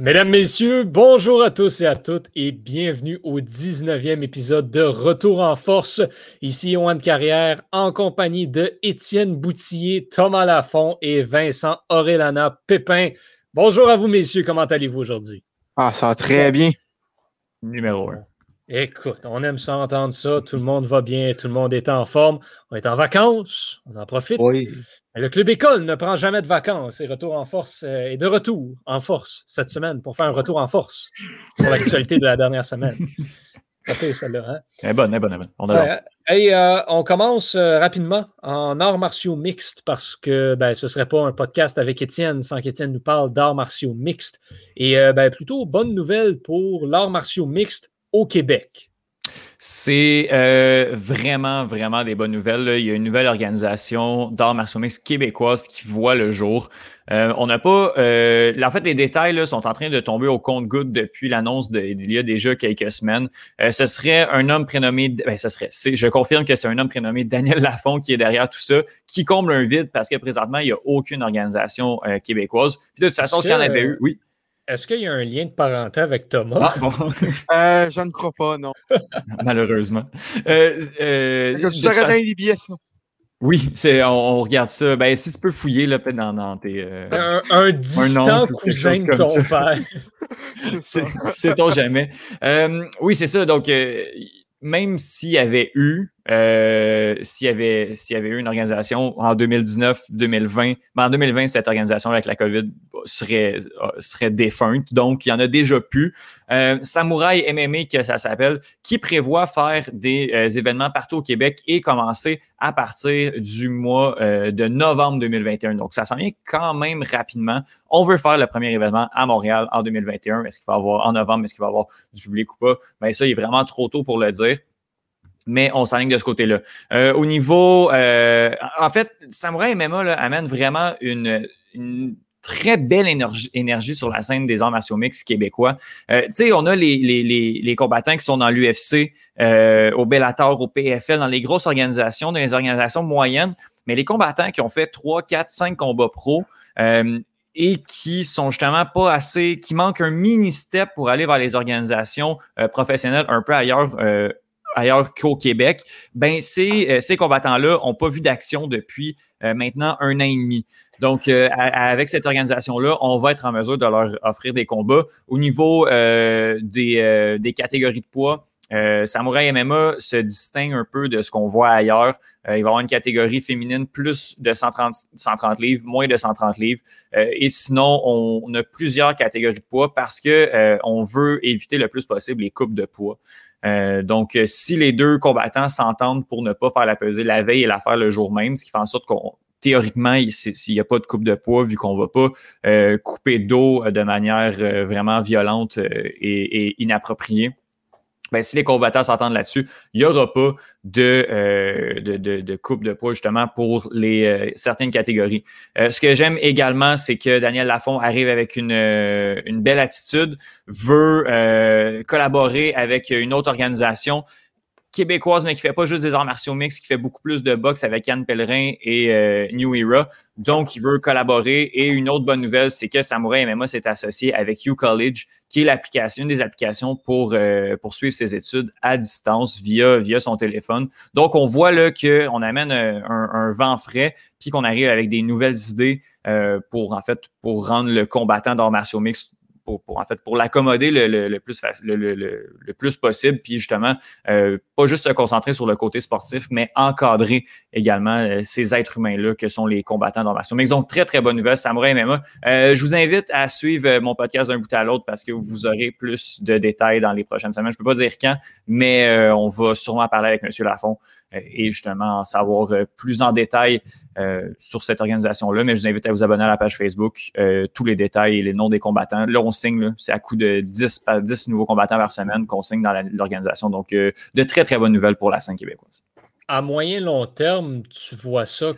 Mesdames, Messieurs, bonjour à tous et à toutes et bienvenue au 19e épisode de Retour en force. Ici Yohan Carrière en compagnie de Étienne Boutillier, Thomas Lafont et Vincent Aurélana Pépin. Bonjour à vous, messieurs. Comment allez-vous aujourd'hui? Ah, ça va très bien. Numéro un. Écoute, on aime ça entendre ça. Tout le monde va bien, tout le monde est en forme. On est en vacances, on en profite. Oui. Le club école ne prend jamais de vacances et retour en force euh, est de retour en force cette semaine pour faire un retour en force sur l'actualité de la dernière semaine. Ok, celle-là, hein? Elle est bonne, elle est bonne, elle est bonne. On, Ouais, hey, euh, on commence euh, rapidement en arts martiaux mixtes parce que ben, ce ne serait pas un podcast avec Étienne sans qu'Étienne nous parle d'arts martiaux mixtes. Et euh, ben, plutôt bonne nouvelle pour l'art martiaux mixte au Québec? C'est euh, vraiment, vraiment des bonnes nouvelles. là. Il y a une nouvelle organisation d'arts martiaux mixtes québécoise qui voit le jour. Euh, on n'a pas... euh, en fait, les détails là, sont en train de tomber au compte-goutte depuis l'annonce d'il y a déjà quelques semaines. Ce serait un homme prénommé... Ben, ce serait... Je confirme que c'est un homme prénommé Daniel Lafont qui est derrière tout ça, qui comble un vide parce que présentement, il n'y a aucune organisation québécoise. Puis de toute façon, s'il y en avait eu... Oui. Est-ce qu'il y a un lien de parenté avec Thomas? Ah, bon. Euh, je ne crois pas, non. Malheureusement. Euh, euh, Tu serais dans les billets, ça. Oui, c'est, on, on regarde ça. Ben, si tu peux fouiller là, dans, dans tes. euh, Un, un distant oncle cousin de ton ça. père. C'est. Sait-on jamais. Euh, oui, c'est ça. Donc, euh, même s'il y avait eu, euh, s'il y avait, s'il y avait eu une organisation en 2019, 2020, mais en 2020, cette organisation avec la COVID serait, euh, serait défunte. Donc, il y en a déjà plus. Euh, Samouraï MMA, que ça s'appelle, qui prévoit faire des euh, événements partout au Québec et commencer à partir du mois de novembre 2021. Donc, ça s'en vient quand même rapidement. On veut faire le premier événement à Montréal en 2021. Est-ce qu'il va avoir en novembre, est-ce qu'il va avoir du public ou pas? Ben, ça, il est vraiment trop tôt pour le dire. Mais on s'enligne de ce côté-là. Euh, au niveau, euh, en fait, Samouraï MMA là, amène vraiment une, une très belle énergie, énergie sur la scène des arts martiaux mixtes québécois. Euh, tu sais, on a les, les, les, les combattants qui sont dans l'UFC, euh, au Bellator, au PFL, dans les grosses organisations, dans les organisations moyennes, mais les combattants qui ont fait 3, 4, 5 combats pro, euh, et qui sont justement pas assez, qui manquent un mini step pour aller vers les organisations euh, professionnelles un peu ailleurs, euh, ailleurs qu'au Québec, ben ces, euh, ces combattants-là ont pas vu d'action depuis euh, maintenant un an et demi. Donc, euh, avec cette organisation-là, on va être en mesure de leur offrir des combats. Au niveau euh, des, euh, des catégories de poids, euh, Samouraï MMA se distingue un peu de ce qu'on voit ailleurs. Euh, il va y avoir une catégorie féminine plus de 130, 130 livres, moins de 130 livres. Euh, et sinon, on, a plusieurs catégories de poids parce que on veut éviter le plus possible les coupes de poids. Euh, donc, euh, si les deux combattants s'entendent pour ne pas faire la pesée la veille et la faire le jour même, ce qui fait en sorte qu'on théoriquement, il n'y a pas de coupe de poids, vu qu'on ne va pas euh, couper d'eau de manière vraiment violente et inappropriée. Ben, si les combattants s'entendent là-dessus, il n'y aura pas de, euh, de, de, de coupe de poids justement pour les euh, certaines catégories. Euh, ce que j'aime également, c'est que Daniel Lafont arrive avec une, euh, une belle attitude, veut euh, collaborer avec une autre organisation québécoise, mais qui fait pas juste des arts martiaux mixtes, qui fait beaucoup plus de boxe avec Yann Pellerin et euh, New Era. Donc, il veut collaborer. Et une autre bonne nouvelle, c'est que Samouraï MMA s'est associé avec U College, qui est l'application, une des applications pour, euh, pour suivre ses études à distance via, via son téléphone. Donc, on voit là qu'on amène un, un, un vent frais, puis qu'on arrive avec des nouvelles idées euh, pour, en fait, pour rendre le combattant d'arts martiaux mixtes pour, en fait pour l'accommoder le, le, plus le, le, plus possible, puis justement euh, pas juste se concentrer sur le côté sportif, mais encadrer également euh, ces êtres humains-là que sont les combattants d'armation. Mais ils ont très très bonne nouvelle, Samouraï MMA. Euh, je vous invite à suivre euh, mon podcast d'un bout à l'autre parce que vous aurez plus de détails dans les prochaines semaines. Je peux pas dire quand, mais euh, on va sûrement parler avec M. Lafont et justement en savoir euh, plus en détail euh, sur cette organisation-là. Mais je vous invite à vous abonner à la page Facebook, euh, tous les détails et les noms des combattants. Là, on signe, c'est à coup de 10, par- 10 nouveaux combattants par semaine qu'on signe dans l'organisation. Donc, de très, très bonnes nouvelles pour la scène québécoise. À moyen long terme, tu vois ça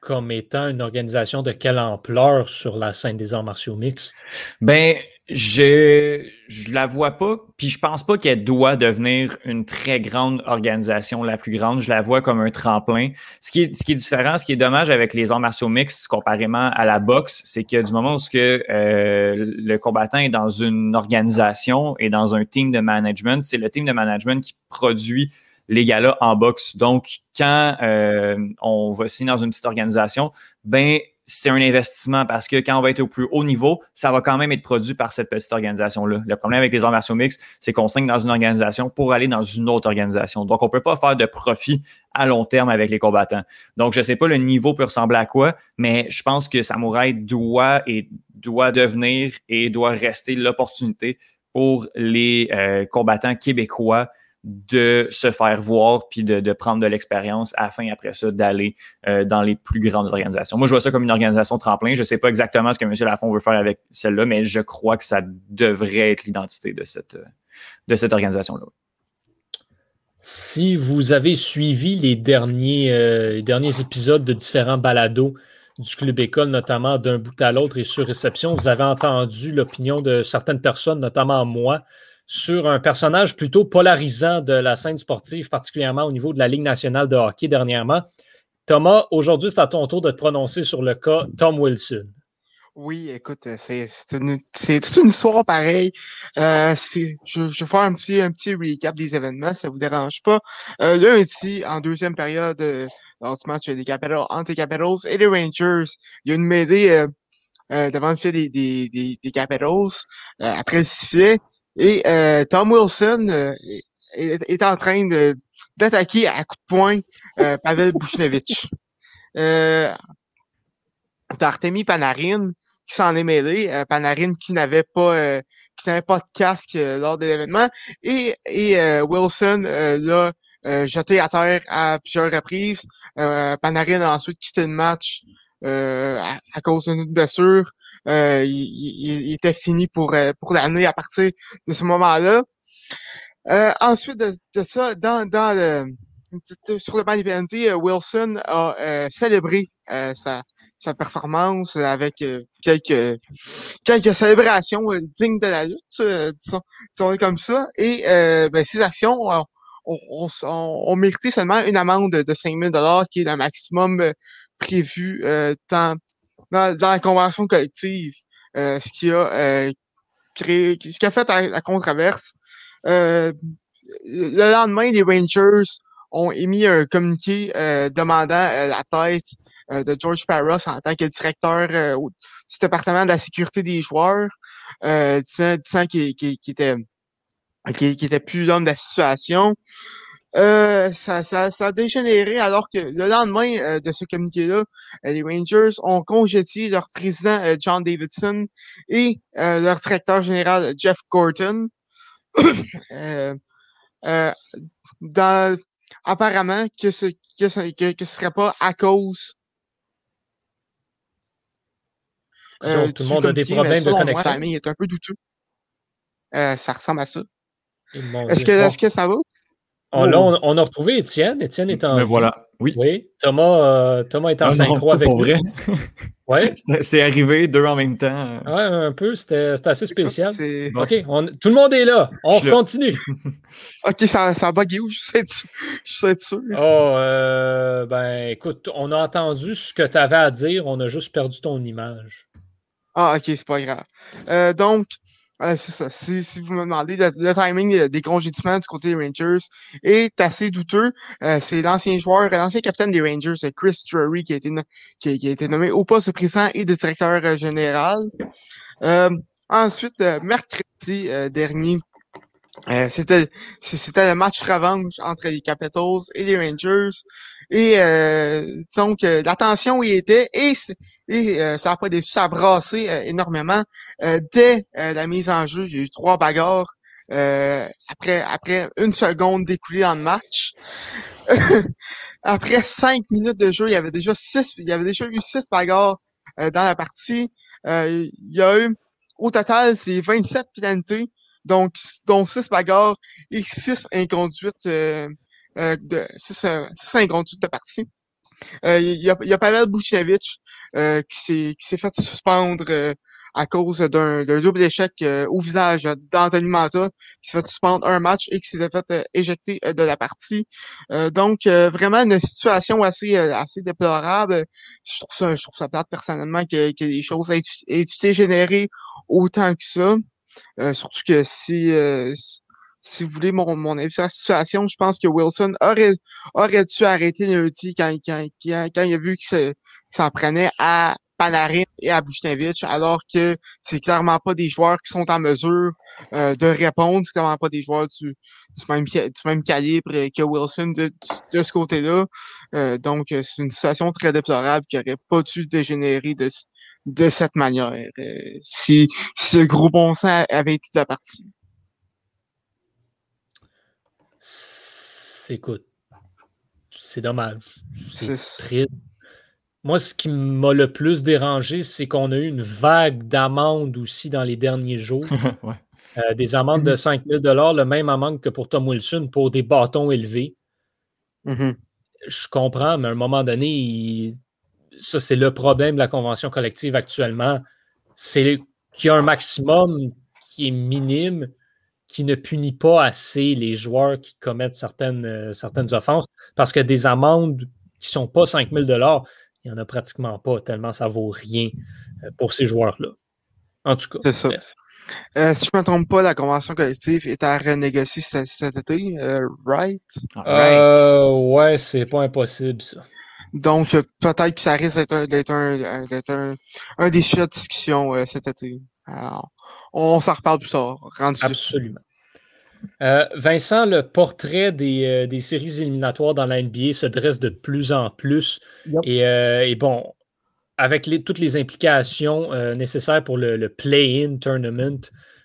comme étant une organisation de quelle ampleur sur la scène des arts martiaux mixtes? Ben, Je je la vois pas, puis je pense pas qu'elle doit devenir une très grande organisation, la plus grande. Je la vois comme un tremplin. Ce qui est, ce qui est différent, ce qui est dommage avec les arts martiaux mixtes comparément à la boxe, c'est que du moment où ce que, euh, le combattant est dans une organisation et dans un team de management, c'est le team de management qui produit les gars-là en boxe. Donc, quand euh, on va signer dans une petite organisation, ben c'est un investissement parce que quand on va être au plus haut niveau, ça va quand même être produit par cette petite organisation-là. Le problème avec les arts martiaux mixtes, c'est qu'on signe dans une organisation pour aller dans une autre organisation. Donc, on peut pas faire de profit à long terme avec les combattants. Donc, je sais pas le niveau peut ressembler à quoi, mais je pense que Samouraï doit et doit devenir et doit rester l'opportunité pour les euh, combattants québécois de se faire voir puis de, prendre de l'expérience afin après ça d'aller euh, dans les plus grandes organisations. Moi, je vois ça comme une organisation tremplin. Je sais pas exactement ce que M. Lafont veut faire avec celle-là, mais je crois que ça devrait être l'identité de cette, cette organisation-là. Si vous avez suivi les derniers, euh, les derniers épisodes de différents balados du Club École, notamment d'un bout à l'autre et sur réception, vous avez entendu l'opinion de certaines personnes, notamment moi, sur un personnage plutôt polarisant de la scène sportive, particulièrement au niveau de la Ligue nationale de hockey dernièrement. Thomas, aujourd'hui, c'est à ton tour de te prononcer sur le cas Tom Wilson. Oui, écoute, c'est toute une histoire pareille. Euh, je, vais faire un petit, un recap des événements, ça vous dérange pas. Euh, lundi, en deuxième période, euh, dans ce match des Capitals, entre les Capitals et les Rangers, il y a une mêlée euh, euh, devant le des, Capitals. Euh, après le et euh, Tom Wilson euh, est, en train d'attaquer à coups de poing euh, Pavel Bushnevich. Euh, Artemi Panarin qui s'en est mêlé, Panarin qui n'avait pas qui n'avait pas de casque lors de l'événement et, et Wilson l'a jeté à terre à plusieurs reprises. Panarin a ensuite quitté le match à, cause d'une blessure. Euh, il, était fini pour, euh, pour l'année à partir de ce moment-là. Euh, ensuite de, ça, dans, dans le, sur le banc PNT, Wilson a célébré sa, sa performance avec quelques quelques célébrations dignes de la lutte, disons, comme ça. Et ben, ces actions ont, ont, ont, mérité seulement une amende de 5000 dollars qui est le maximum prévu tant dans, la convention collective, euh, ce qui a euh, créé, ce qui a fait la, controverse. Euh, le lendemain, les Rangers ont émis un communiqué demandant la tête de George Parros en tant que directeur du département de la sécurité des joueurs, disant, qu'il était qui, était plus l'homme de la situation. Euh, ça, ça, ça a dégénéré alors que le lendemain euh, de ce communiqué-là, euh, les Rangers ont congédié leur président John Davidson et leur directeur général Jeff Gorton. dans, apparemment que ce que ce, que, que ce serait pas à cause euh, tout le monde a des problèmes de connexion. Moi, est un peu douteux. ça ressemble à ça. Est-ce que, est-ce que ça va? Oh, là, on, on, a retrouvé Étienne. Étienne est en. Mais voilà. Oui. Oui. Thomas, euh, Thomas est en ah synchro avec nous. Vrai. ouais. C'est arrivé deux en même temps. Ouais, un peu. C'était assez spécial. OK. On, tout le monde est là. On continue. OK, ça, ça a bugué où? Je sais, je sais sûr. Oh, euh, ben, écoute, on a entendu ce que tu avais à dire. On a juste perdu ton image. Ah, OK, c'est pas grave. Euh, donc, c'est ça. Si, si, vous me demandez, le, timing des congédiements du côté des Rangers est assez douteux. Euh, c'est l'ancien joueur, l'ancien capitaine des Rangers, Chris Drury, qui a été, qui, a été nommé au poste de président et de directeur euh, général. Euh, ensuite, euh, mercredi dernier, c'était c'était le match revanche entre les Capitals et les Rangers. Et euh, donc, l'attention y était et, et euh, ça n'a pas déçu, ça a brassé euh, énormément. Euh, dès la mise en jeu, il y a eu trois bagarres après, après une seconde découlée le match. après cinq minutes de jeu, il y avait déjà six, il y avait déjà eu six bagarres dans la partie. il y a eu, au total, c'est 27 pénalités, donc dont six bagarres et six inconduites euh, de six, inconduites de partie. Euh, il y, a, y a Pavel Buchnevich euh, qui s'est fait suspendre à cause d'un double échec au visage d'Anthony Manta, qui s'est fait suspendre un match et qui s'est fait éjecter de la partie. donc, vraiment une situation assez, assez déplorable. Je trouve ça, je trouve ça plate personnellement que, que les choses aient, aient été générées autant que ça. surtout que si si vous voulez mon, mon la situation, je pense que Wilson aurait, aurait dû arrêter lundi quand, quand, quand, quand il a vu qu'il s'en prenait à Panarin et à Buchnevich, alors que c'est clairement pas des joueurs qui sont en mesure euh, de répondre, c'est clairement pas des joueurs du, du, même, du même calibre que Wilson de, de ce côté-là. Euh, donc, c'est une situation très déplorable qui aurait pas dû dégénérer de, de cette manière euh, si, si ce gros bon sens avait été de partie. Écoute, c'est dommage. C'est triste. Moi, ce qui m'a le plus dérangé, c'est qu'on a eu une vague d'amendes aussi dans les derniers jours. Euh, des amendes de 5 mm-hmm. 000 le même amende que pour Tom Wilson pour des bâtons élevés. Mm-hmm. Je comprends, mais à un moment donné, ça, c'est le problème de la convention collective actuellement. C'est qu'il y a un maximum qui est minime qui ne punit pas assez les joueurs qui commettent certaines, euh, certaines offenses parce que des amendes qui ne sont pas 5 000 il n'y en a pratiquement pas, tellement ça ne vaut rien euh, pour ces joueurs-là. En tout cas. C'est ça. Euh, si je ne me trompe pas, la convention collective est à renégocier cet, été, right? right. ouais, c'est pas impossible, ça. Donc, peut-être que ça risque d'être un, un, un, des sujets de discussion cet été. Alors, on s'en reparle plus tard. Absolument. Euh, Vincent, le portrait euh, des, séries éliminatoires dans la NBA se dresse de plus en plus. Euh, et, bon, avec toutes les implications nécessaires pour le, play-in tournament,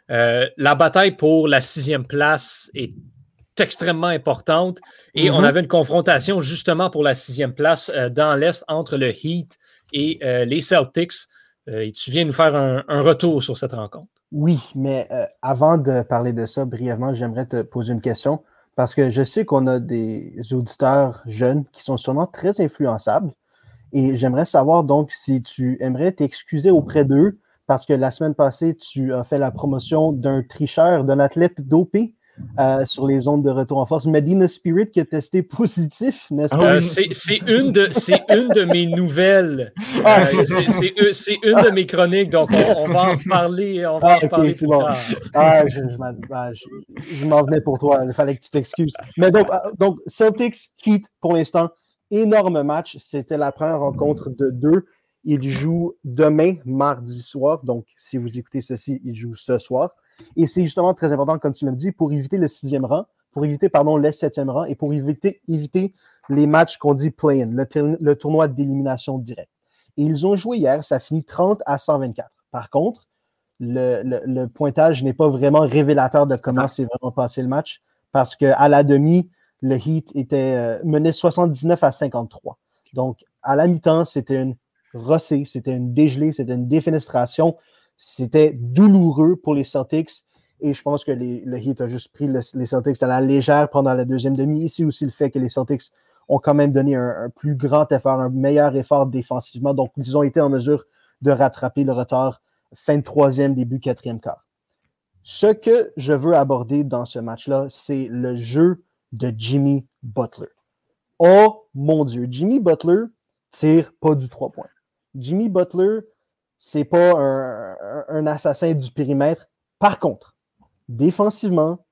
la bataille pour la sixième place est extrêmement importante. Et on mm-hmm. avait une confrontation justement pour la sixième place dans l'Est entre le Heat et les Celtics. et tu viens nous faire un retour sur cette rencontre. Oui, mais euh, avant de parler de ça brièvement, j'aimerais te poser une question parce que je sais qu'on a des auditeurs jeunes qui sont sûrement très influençables et j'aimerais savoir donc si tu aimerais t'excuser auprès d'eux parce que la semaine passée, tu as fait la promotion d'un tricheur, d'un athlète dopé euh, sur les ondes de retour en force. Medina Spirit qui a testé positif, n'est-ce pas? Euh, c'est une, de, une de mes nouvelles. Ah, euh, c'est une de mes chroniques, donc on, va en parler, on va ah, en parler plus tard. Ah, je, m'en venais pour toi, il fallait que tu t'excuses. Mais donc, donc, Celtics quitte pour l'instant. Énorme match. C'était la première rencontre de deux. Ils jouent demain, mardi soir. Donc, si vous écoutez ceci, ils jouent ce soir. Et c'est justement très important, comme tu l'as dit, pour éviter le sixième rang, pour éviter, pardon, le septième rang et pour éviter, éviter les matchs qu'on dit play-in, le, tournoi d'élimination directe. Et ils ont joué hier, ça finit 30 à 124. Par contre, le, pointage n'est pas vraiment révélateur de comment s'est vraiment passé le match parce qu'à la demi, le Heat était euh, mené 79 à 53. Donc, à la mi-temps, c'était une rossée, c'était une dégelée, c'était une défenestration. C'était douloureux pour les Celtics. Et je pense que le Heat a juste pris les Celtics à la légère pendant la deuxième demi. Ici aussi, le fait que les Celtics ont quand même donné un, plus grand effort, un meilleur effort défensivement. Donc, ils ont été en mesure de rattraper le retard fin de troisième, début quatrième quart. Ce que je veux aborder dans ce match-là, c'est le jeu de Jimmy Butler. Oh mon Dieu, Jimmy Butler tire pas du trois points. Jimmy Butler c'est pas un, assassin du périmètre. Par contre, défensivement,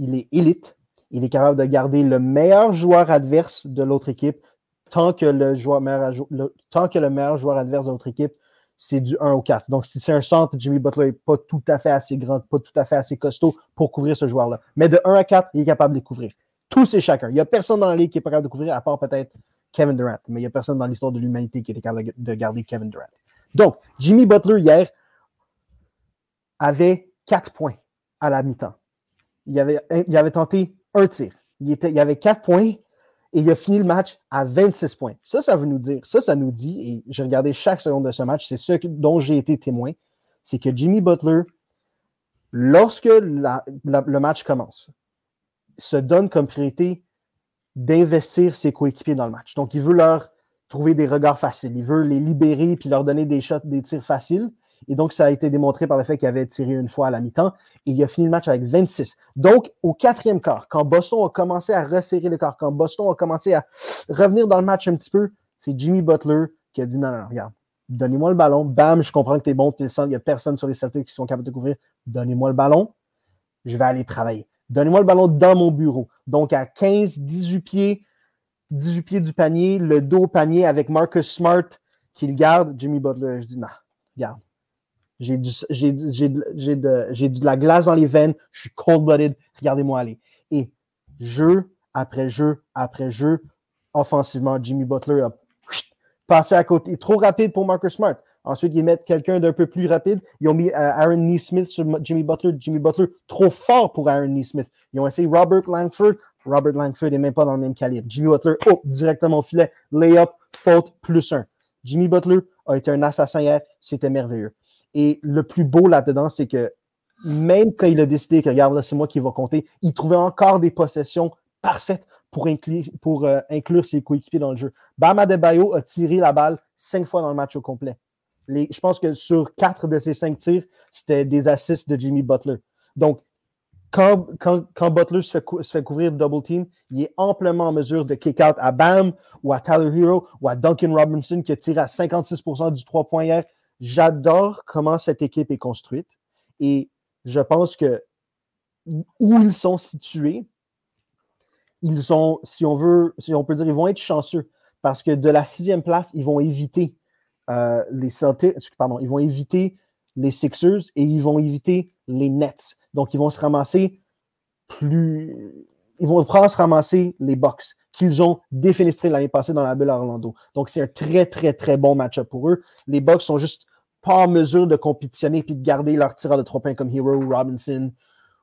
il est élite. Il est capable de garder le meilleur joueur adverse de l'autre équipe tant que le, meilleur, joueur adverse de l'autre équipe, c'est du 1 au 4. Donc, si c'est un centre, Jimmy Butler n'est pas tout à fait assez grand, pas tout à fait assez costaud pour couvrir ce joueur-là. Mais de 1 à 4, il est capable de couvrir. Tous et chacun. Il n'y a personne dans la ligue qui est capable de couvrir, à part peut-être Kevin Durant. Mais il n'y a personne dans l'histoire de l'humanité qui est capable de garder Kevin Durant. Donc, Jimmy Butler, hier, avait quatre points à la mi-temps. Il avait, tenté un tir. Il, avait quatre points et il a fini le match à 26 points. Ça, ça veut nous dire, ça, ça nous dit, et j'ai regardé chaque seconde de ce match, c'est ce dont j'ai été témoin, c'est que Jimmy Butler, lorsque le match commence, se donne comme priorité d'investir ses coéquipiers dans le match. Donc, il veut leur trouver des regards faciles. Il veut les libérer puis leur donner des shots, des tirs faciles. Et donc, ça a été démontré par le fait qu'il avait tiré une fois à la mi-temps et il a fini le match avec 26. Donc, au quatrième quart, quand Boston a commencé à resserrer le quart, quand Boston a commencé à revenir dans le match un petit peu, c'est Jimmy Butler qui a dit non, non, regarde, donnez-moi le ballon. Bam, je comprends que tu es bon, centre, il n'y a personne sur les Celtics qui sont capables de couvrir. Donnez-moi le ballon, je vais aller travailler. Donnez-moi le ballon dans mon bureau. Donc, à 15, 18 pieds, 18 pieds du panier, le dos au panier avec Marcus Smart qui le garde. Jimmy Butler, je dis non, regarde. J'ai de, la glace dans les veines, je suis cold-blooded, regardez-moi aller. Et jeu après jeu après jeu, offensivement, Jimmy Butler a passé à côté. Trop rapide pour Marcus Smart. Ensuite, ils mettent quelqu'un d'un peu plus rapide. Ils ont mis euh, Aaron Neesmith sur Jimmy Butler. Jimmy Butler, trop fort pour Aaron Neesmith. Ils ont essayé Robert Langford. Robert Langford n'est même pas dans le même calibre. Jimmy Butler, oh, directement au filet. Layup, faute, plus un. Jimmy Butler a été un assassin hier. C'était merveilleux. Et le plus beau là-dedans, c'est que même quand il a décidé que, regarde, c'est moi qui va compter, il trouvait encore des possessions parfaites pour, inclure, pour euh, inclure ses coéquipiers dans le jeu. Bam Adebayo a tiré la balle cinq fois dans le match au complet je pense que sur quatre de ces cinq tirs, c'était des assists de Jimmy Butler. Donc, quand, Butler se fait, couvrir double team, il est amplement en mesure de kick out à Bam ou à Tyler Hero ou à Duncan Robinson qui a tiré à 56% du 3 points hier. J'adore comment cette équipe est construite et je pense que où ils sont situés, ils sont, si on veut, si on peut dire, ils vont être chanceux parce que de la sixième place, ils vont éviter euh, les Celtics, pardon, ils vont éviter les Sixers et ils vont éviter les Nets. Donc, ils vont se ramasser plus. Ils vont prendre se ramasser les Bucks qu'ils ont défenestré l'année passée dans la bulle Orlando. Donc, c'est un très, très, très bon match-up pour eux. Les Bucks sont juste pas en mesure de compétitionner et de garder leur tireur de trois points comme Hero ou Robinson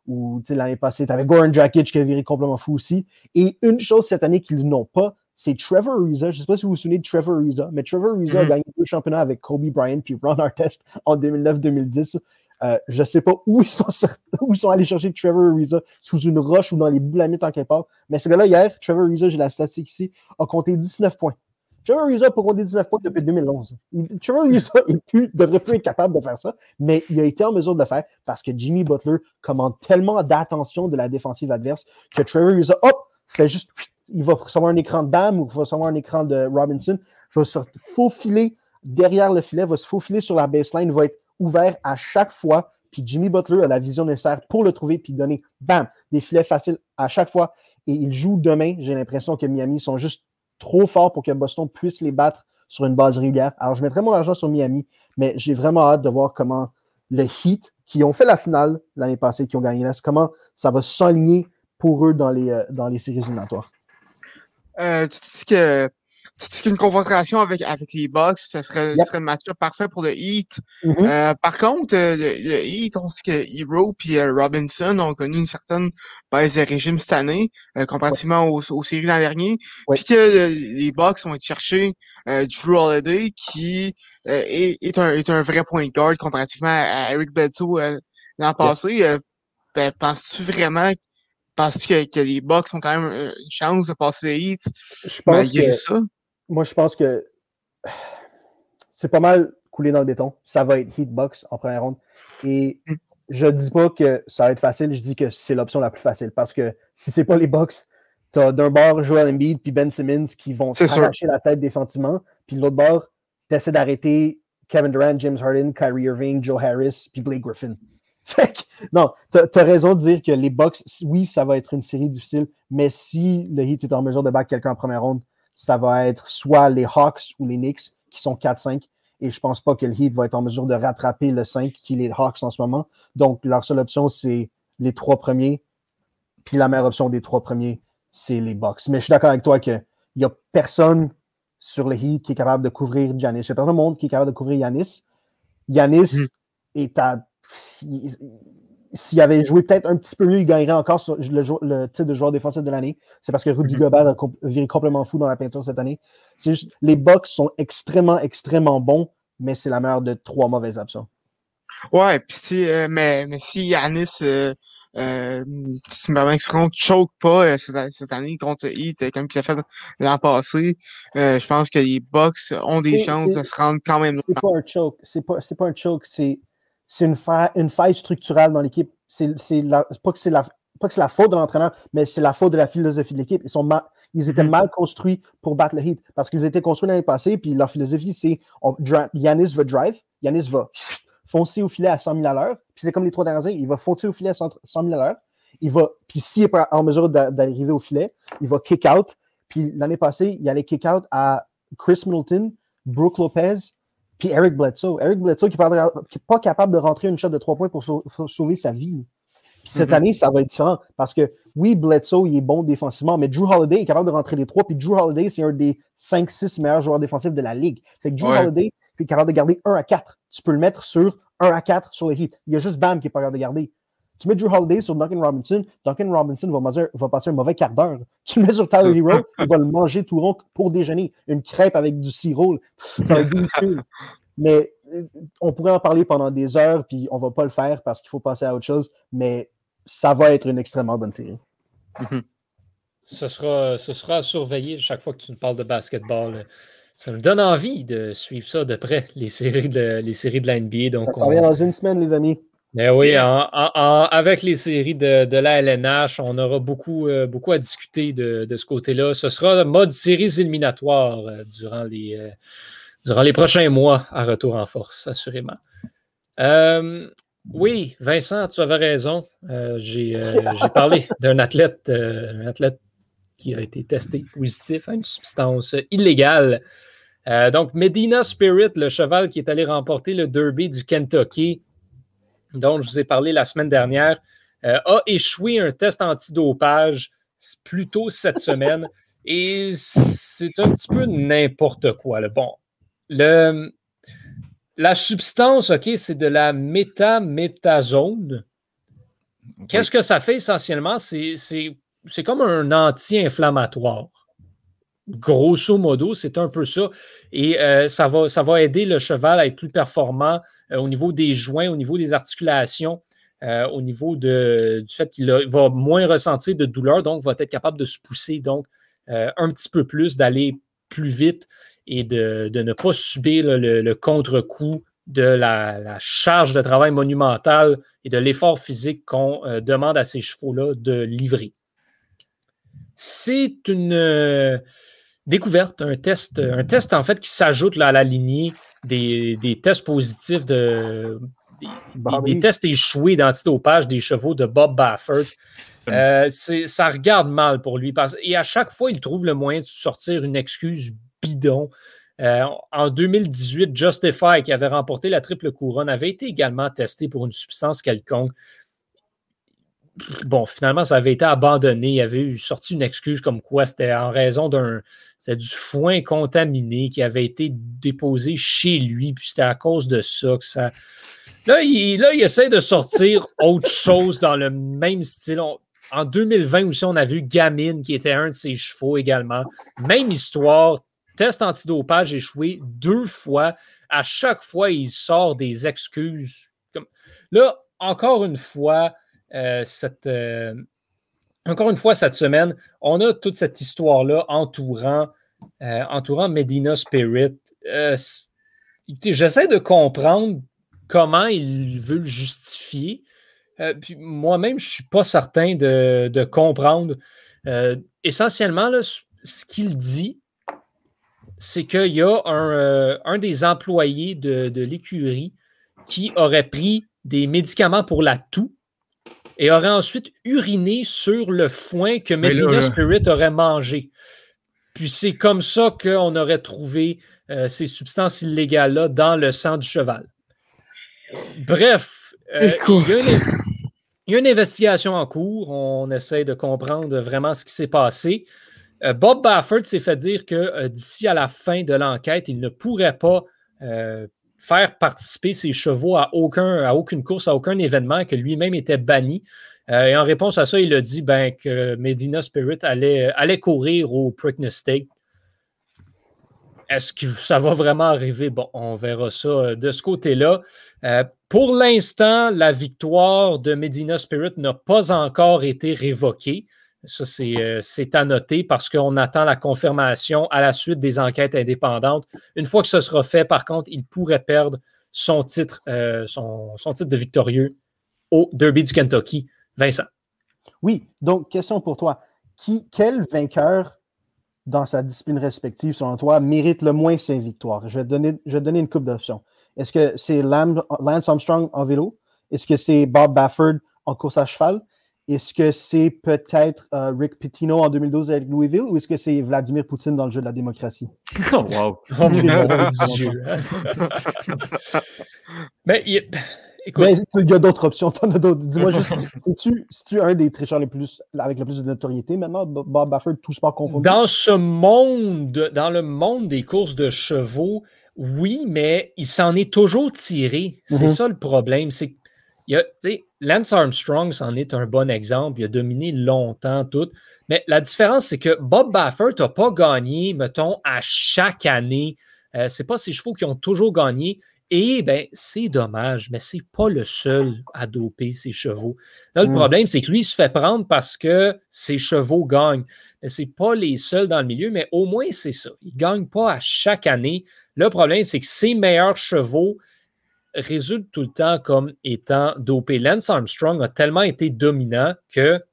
ou l'année passée, tu avais Goran Dragic qui a viré complètement fou aussi. Et une chose cette année qu'ils n'ont pas, c'est Trevor Ariza. Je ne sais pas si vous vous souvenez de Trevor Ariza, mais Trevor Ariza a mm-hmm. gagné deux championnats avec Kobe Bryant puis Ron Artest en 2009-2010. Euh, je ne sais pas où ils, sont, où ils sont allés chercher Trevor Ariza, sous une roche ou dans les boulamites en quelque part. Mais ce gars-là, hier, Trevor Ariza, j'ai la statistique ici, a compté 19 points. Trevor Ariza a pas compté 19 points depuis 2011. Trevor Ariza ne devrait plus être capable de faire ça, mais il a été en mesure de le faire parce que Jimmy Butler commande tellement d'attention de la défensive adverse que Trevor Ariza, hop, fait juste il va recevoir un écran de Bam ou il va recevoir un écran de Robinson, va se faufiler derrière le filet, va se faufiler sur la baseline, va être ouvert à chaque fois. Puis Jimmy Butler a la vision nécessaire pour le trouver puis donner, bam, des filets faciles à chaque fois. Et il joue demain. J'ai l'impression que Miami sont juste trop forts pour que Boston puisse les battre sur une base régulière. Alors, je mettrai mon argent sur Miami, mais j'ai vraiment hâte de voir comment le Heat, qui ont fait la finale l'année passée, qui ont gagné là, comment ça va s'aligner pour eux dans les, euh, dans les séries éliminatoires. Euh, tu dis que tu dis qu'une confrontation avec, avec les Bucks, ce serait, serait le match parfait pour le Heat. Mm-hmm. euh, par contre, euh, le, Heat, on sait que Hero et euh, Robinson ont connu une certaine baisse de régime cette année, euh, comparativement aux, aux, séries l'an dernier. Puis que les Bucks ont été chercher Drew Holiday, qui est, est, un, est un vrai point de garde comparativement à, Eric Bledsoe l'an passé. Ben, penses-tu vraiment Penses-tu que, les Bucks ont quand même euh, une chance de passer les Heat je pense que, ça? Moi, je pense que c'est pas mal coulé dans le béton. Ça va être Heat Bucks en première ronde. Et mm. je dis pas que ça va être facile, je dis que c'est l'option la plus facile. Parce que si c'est pas les Bucks, tu as d'un bord Joel Embiid puis Ben Simmons qui vont arracher la tête défensivement. Puis de l'autre bord, tu essaies d'arrêter Kevin Durant, James Harden, Kyrie Irving, Joe Harris puis Blake Griffin. Fait non, tu as, raison de dire que les Bucks, oui, ça va être une série difficile, mais si le Heat est en mesure de battre quelqu'un en première ronde, ça va être soit les Hawks ou les Knicks qui sont 4-5. Et je pense pas que le Heat va être en mesure de rattraper le 5 qui est les Hawks en ce moment. Donc, leur seule option, c'est les trois premiers. Puis la meilleure option des trois premiers, c'est les Bucks. Mais je suis d'accord avec toi qu'il n'y a personne sur le Heat qui est capable de couvrir Giannis. Il y a tout le monde qui est capable de couvrir Yanis. Yanis mm. est à s'il avait joué peut-être un petit peu mieux, il gagnerait encore le, titre de joueur défensif de l'année. C'est parce que Rudy mm-hmm. Gobert a viré complètement fou dans la peinture cette année. Juste, les Bucks sont extrêmement, extrêmement bons, mais c'est la meilleure de trois mauvaises options. Ouais, puis si, euh, mais, mais si Yanis euh, euh, si choke pas euh, cette, année contre Heat, euh, comme il a fait l'an passé, je pense que les Bucks ont des chances de se rendre quand même. C'est pas un choke. C'est pas, pas un choke. C'est une, faille, une faille structurelle dans l'équipe. C'est pas que c'est la, pas que c'est la faute de l'entraîneur, mais c'est la faute de la philosophie de l'équipe. Ils, sont ils étaient mal construits pour battre le Heat parce qu'ils étaient construits l'année passée, puis leur philosophie, c'est Yanis va drive, Yanis va foncer au filet à 100 000 à l'heure, puis c'est comme les trois dernières années, il va foncer au filet à 100 000 à l'heure, il va, puis s'il n'est pas en mesure d'arriver au filet, il va kick out, puis l'année passée, il allait kick out à Chris Middleton, Brooke Lopez, puis Eric Bledsoe. Eric Bledsoe qui n'est pas capable de rentrer une shot de trois points pour sauver sa vie cette mm-hmm. année, ça va être différent parce que oui, Bledsoe, il est bon défensivement, mais Drew Holiday est capable de rentrer les trois. Puis Drew Holiday, c'est un des 5-6 meilleurs joueurs défensifs de la ligue. Fait que Drew Holiday est capable de garder 1 à 4. Tu peux le mettre sur 1 à 4 sur les hits. Il y a juste Bam qui est pas capable de garder. Tu mets Drew Holiday sur Duncan Robinson, Duncan Robinson va, va passer un mauvais quart d'heure. Tu le mets sur Tyler Hero, il va le manger tout rond pour déjeuner. Une crêpe avec du sirop. Ça va être Mais euh, on pourrait en parler pendant des heures, puis on va pas le faire parce qu'il faut passer à autre chose. Mais ça va être une extrêmement bonne série. Ce, sera, ce sera à surveiller chaque fois que tu nous parles de basketball. Ça me donne envie de suivre ça de près, les séries de, les séries de la NBA. Donc ça revient dans une semaine, les amis. Eh oui, avec les séries de, la LNH, on aura beaucoup, euh, beaucoup à discuter de, ce côté-là. Ce sera mode séries éliminatoires euh, durant, les, euh, durant les prochains mois à retour en force, assurément. Oui, Vincent, tu avais raison. J'ai parlé d'un athlète, euh, athlète qui a été testé positif à une substance illégale. donc, Medina Spirit, le cheval qui est allé remporter le Derby du Kentucky, dont je vous ai parlé la semaine dernière, a échoué un test antidopage plus tôt cette semaine. Et c'est un petit peu n'importe quoi. Bon, le, la substance, OK, c'est de la métamétasone. Qu'est-ce que ça fait essentiellement? C'est comme un anti-inflammatoire. Grosso modo, c'est un peu ça. Et euh, ça, va, aider le cheval à être plus performant euh, au niveau des joints, au niveau des articulations, euh, au niveau du fait qu'il va moins ressentir de douleur, donc va être capable de se pousser donc un petit peu plus, d'aller plus vite et de, ne pas subir le, contre-coup de la, charge de travail monumentale et de l'effort physique qu'on demande à ces chevaux-là de livrer. C'est une euh, découverte, un test, un test en fait qui s'ajoute à la lignée des, tests positifs de, des, tests échoués d'antidopage des chevaux de Bob Baffert. Euh, ça regarde mal pour lui. Parce, et à chaque fois, il trouve le moyen de sortir une excuse bidon. Euh, en 2018, Justify, qui avait remporté la triple couronne, avait été également testé pour une substance quelconque. Bon, finalement, ça avait été abandonné. Il avait eu sorti une excuse comme quoi c'était en raison d'un. du foin contaminé qui avait été déposé chez lui, puis c'était à cause de ça que ça. Là, il, là, il essaie de sortir autre chose dans le même style. en 2020 aussi, on a vu Gamine, qui était un de ses chevaux également. Même histoire, Test antidopage échoué deux fois. À chaque fois, il sort des excuses. Là, encore une fois, cette, euh, encore une fois, cette semaine, on a toute cette histoire-là entourant, euh, entourant Medina Spirit. J'essaie de comprendre comment il veut le justifier. moi-même, je ne suis pas certain de, de comprendre. essentiellement, ce qu'il dit, c'est qu'il y a euh, un, des employés de, l'écurie qui aurait pris des médicaments pour la toux et aurait ensuite uriné sur le foin que Medina Spirit aurait mangé. Puis c'est comme ça qu'on aurait trouvé euh, ces substances illégales-là dans le sang du cheval. Bref, euh, il y a une investigation en cours. On essaie de comprendre vraiment ce qui s'est passé. Euh, Bob Baffert s'est fait dire que d'ici à la fin de l'enquête, il ne pourrait pas faire participer ses chevaux à, aucun, à aucune course, à aucun événement, que lui-même était banni. et en réponse à ça, il a dit ben, que Medina Spirit allait, allait courir au Preakness State. est-ce que ça va vraiment arriver? Bon, on verra ça euh, de ce côté-là. Euh, pour l'instant, la victoire de Medina Spirit n'a pas encore été révoquée. Ça, c'est à noter parce qu'on attend la confirmation à la suite des enquêtes indépendantes. Une fois que ce sera fait, par contre, il pourrait perdre son titre, son, titre de victorieux au Derby du Kentucky. Vincent. Oui, donc question pour toi. Qui, quel vainqueur dans sa discipline respective, selon toi, mérite le moins ses victoires? Je vais te donner, je donner une coupe d'options. Est-ce que c'est Lance Armstrong en vélo? Est-ce que c'est Bob Bafford en course à cheval? Est-ce que c'est peut-être euh, Rick Pitino en 2012 avec Louisville ou est-ce que c'est Vladimir Poutine dans le jeu de la démocratie? Oh, wow! Oh mon Dieu! Mais il, Écoute, il y a d'autres options. Dis-moi juste, es-tu un des tricheurs les plus, avec le plus de notoriété maintenant, Bob Baffert, tout sport confondu? Dans ce monde, dans le monde des courses de chevaux, oui, mais il s'en est toujours tiré. C'est mm-hmm. ça le problème. C'est Lance Armstrong, c'en est un bon exemple. Il a dominé longtemps tout. Mais la différence, c'est que Bob Baffert n'a pas gagné, mettons, à chaque année. Euh, Ce n'est pas ses chevaux qui ont toujours gagné. Et ben, c'est dommage, mais c'est pas le seul à doper ses chevaux. Là, le hmm. problème, c'est que lui, il se fait prendre parce que ses chevaux gagnent. Mais c'est pas les seuls dans le milieu, mais au moins, c'est ça. Il ne gagne pas à chaque année. Le problème, c'est que ses meilleurs chevaux résultent tout le temps comme étant dopés. Lance Armstrong a tellement été dominant que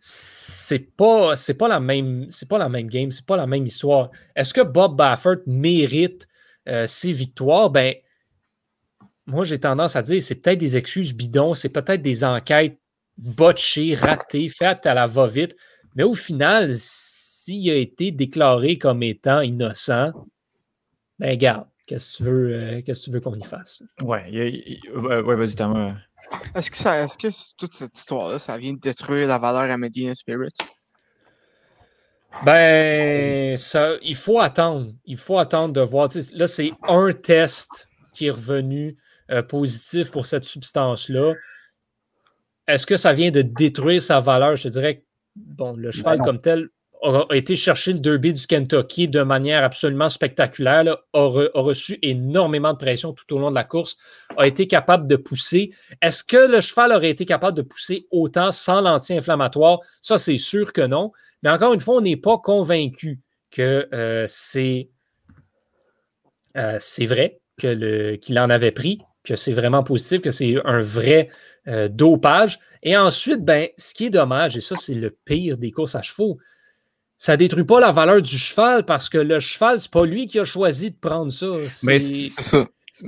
c'est pas c'est pas la même c'est pas la même game, c'est pas la même histoire. Est-ce que Bob Baffert mérite euh, ses victoires? Ben moi j'ai tendance à dire c'est peut-être des excuses bidons, c'est peut-être des enquêtes botchées, ratées, faites à la va-vite, mais au final s'il a été déclaré comme étant innocent, ben regarde, qu'est-ce que tu veux euh, qu'est-ce que tu veux qu'on y fasse? Ouais, ouais, vas-y Thomas. Est-ce que, ça, est-ce que toute cette histoire-là, ça vient de détruire la valeur à Medina Spirit? Ben, ça, il faut attendre. Il faut attendre de voir. là, c'est un test qui est revenu euh, positif pour cette substance-là. Est-ce que ça vient de détruire sa valeur? Je te dirais que bon, le cheval ben comme tel a, été chercher le derby du Kentucky de manière absolument spectaculaire, a, reçu énormément de pression tout au long de la course, a été capable de pousser. Est-ce que le cheval aurait été capable de pousser autant sans l'anti-inflammatoire? Ça, c'est sûr que non. Mais encore une fois, on n'est pas convaincu que euh, c'est euh, vrai qu'il en avait pris, que c'est vraiment positif, que c'est un vrai euh, dopage. Et ensuite, ben, ce qui est dommage, et ça, c'est le pire des courses à chevaux, ça ne détruit pas la valeur du cheval parce que le cheval, c'est pas lui qui a choisi de prendre ça. Mais c'est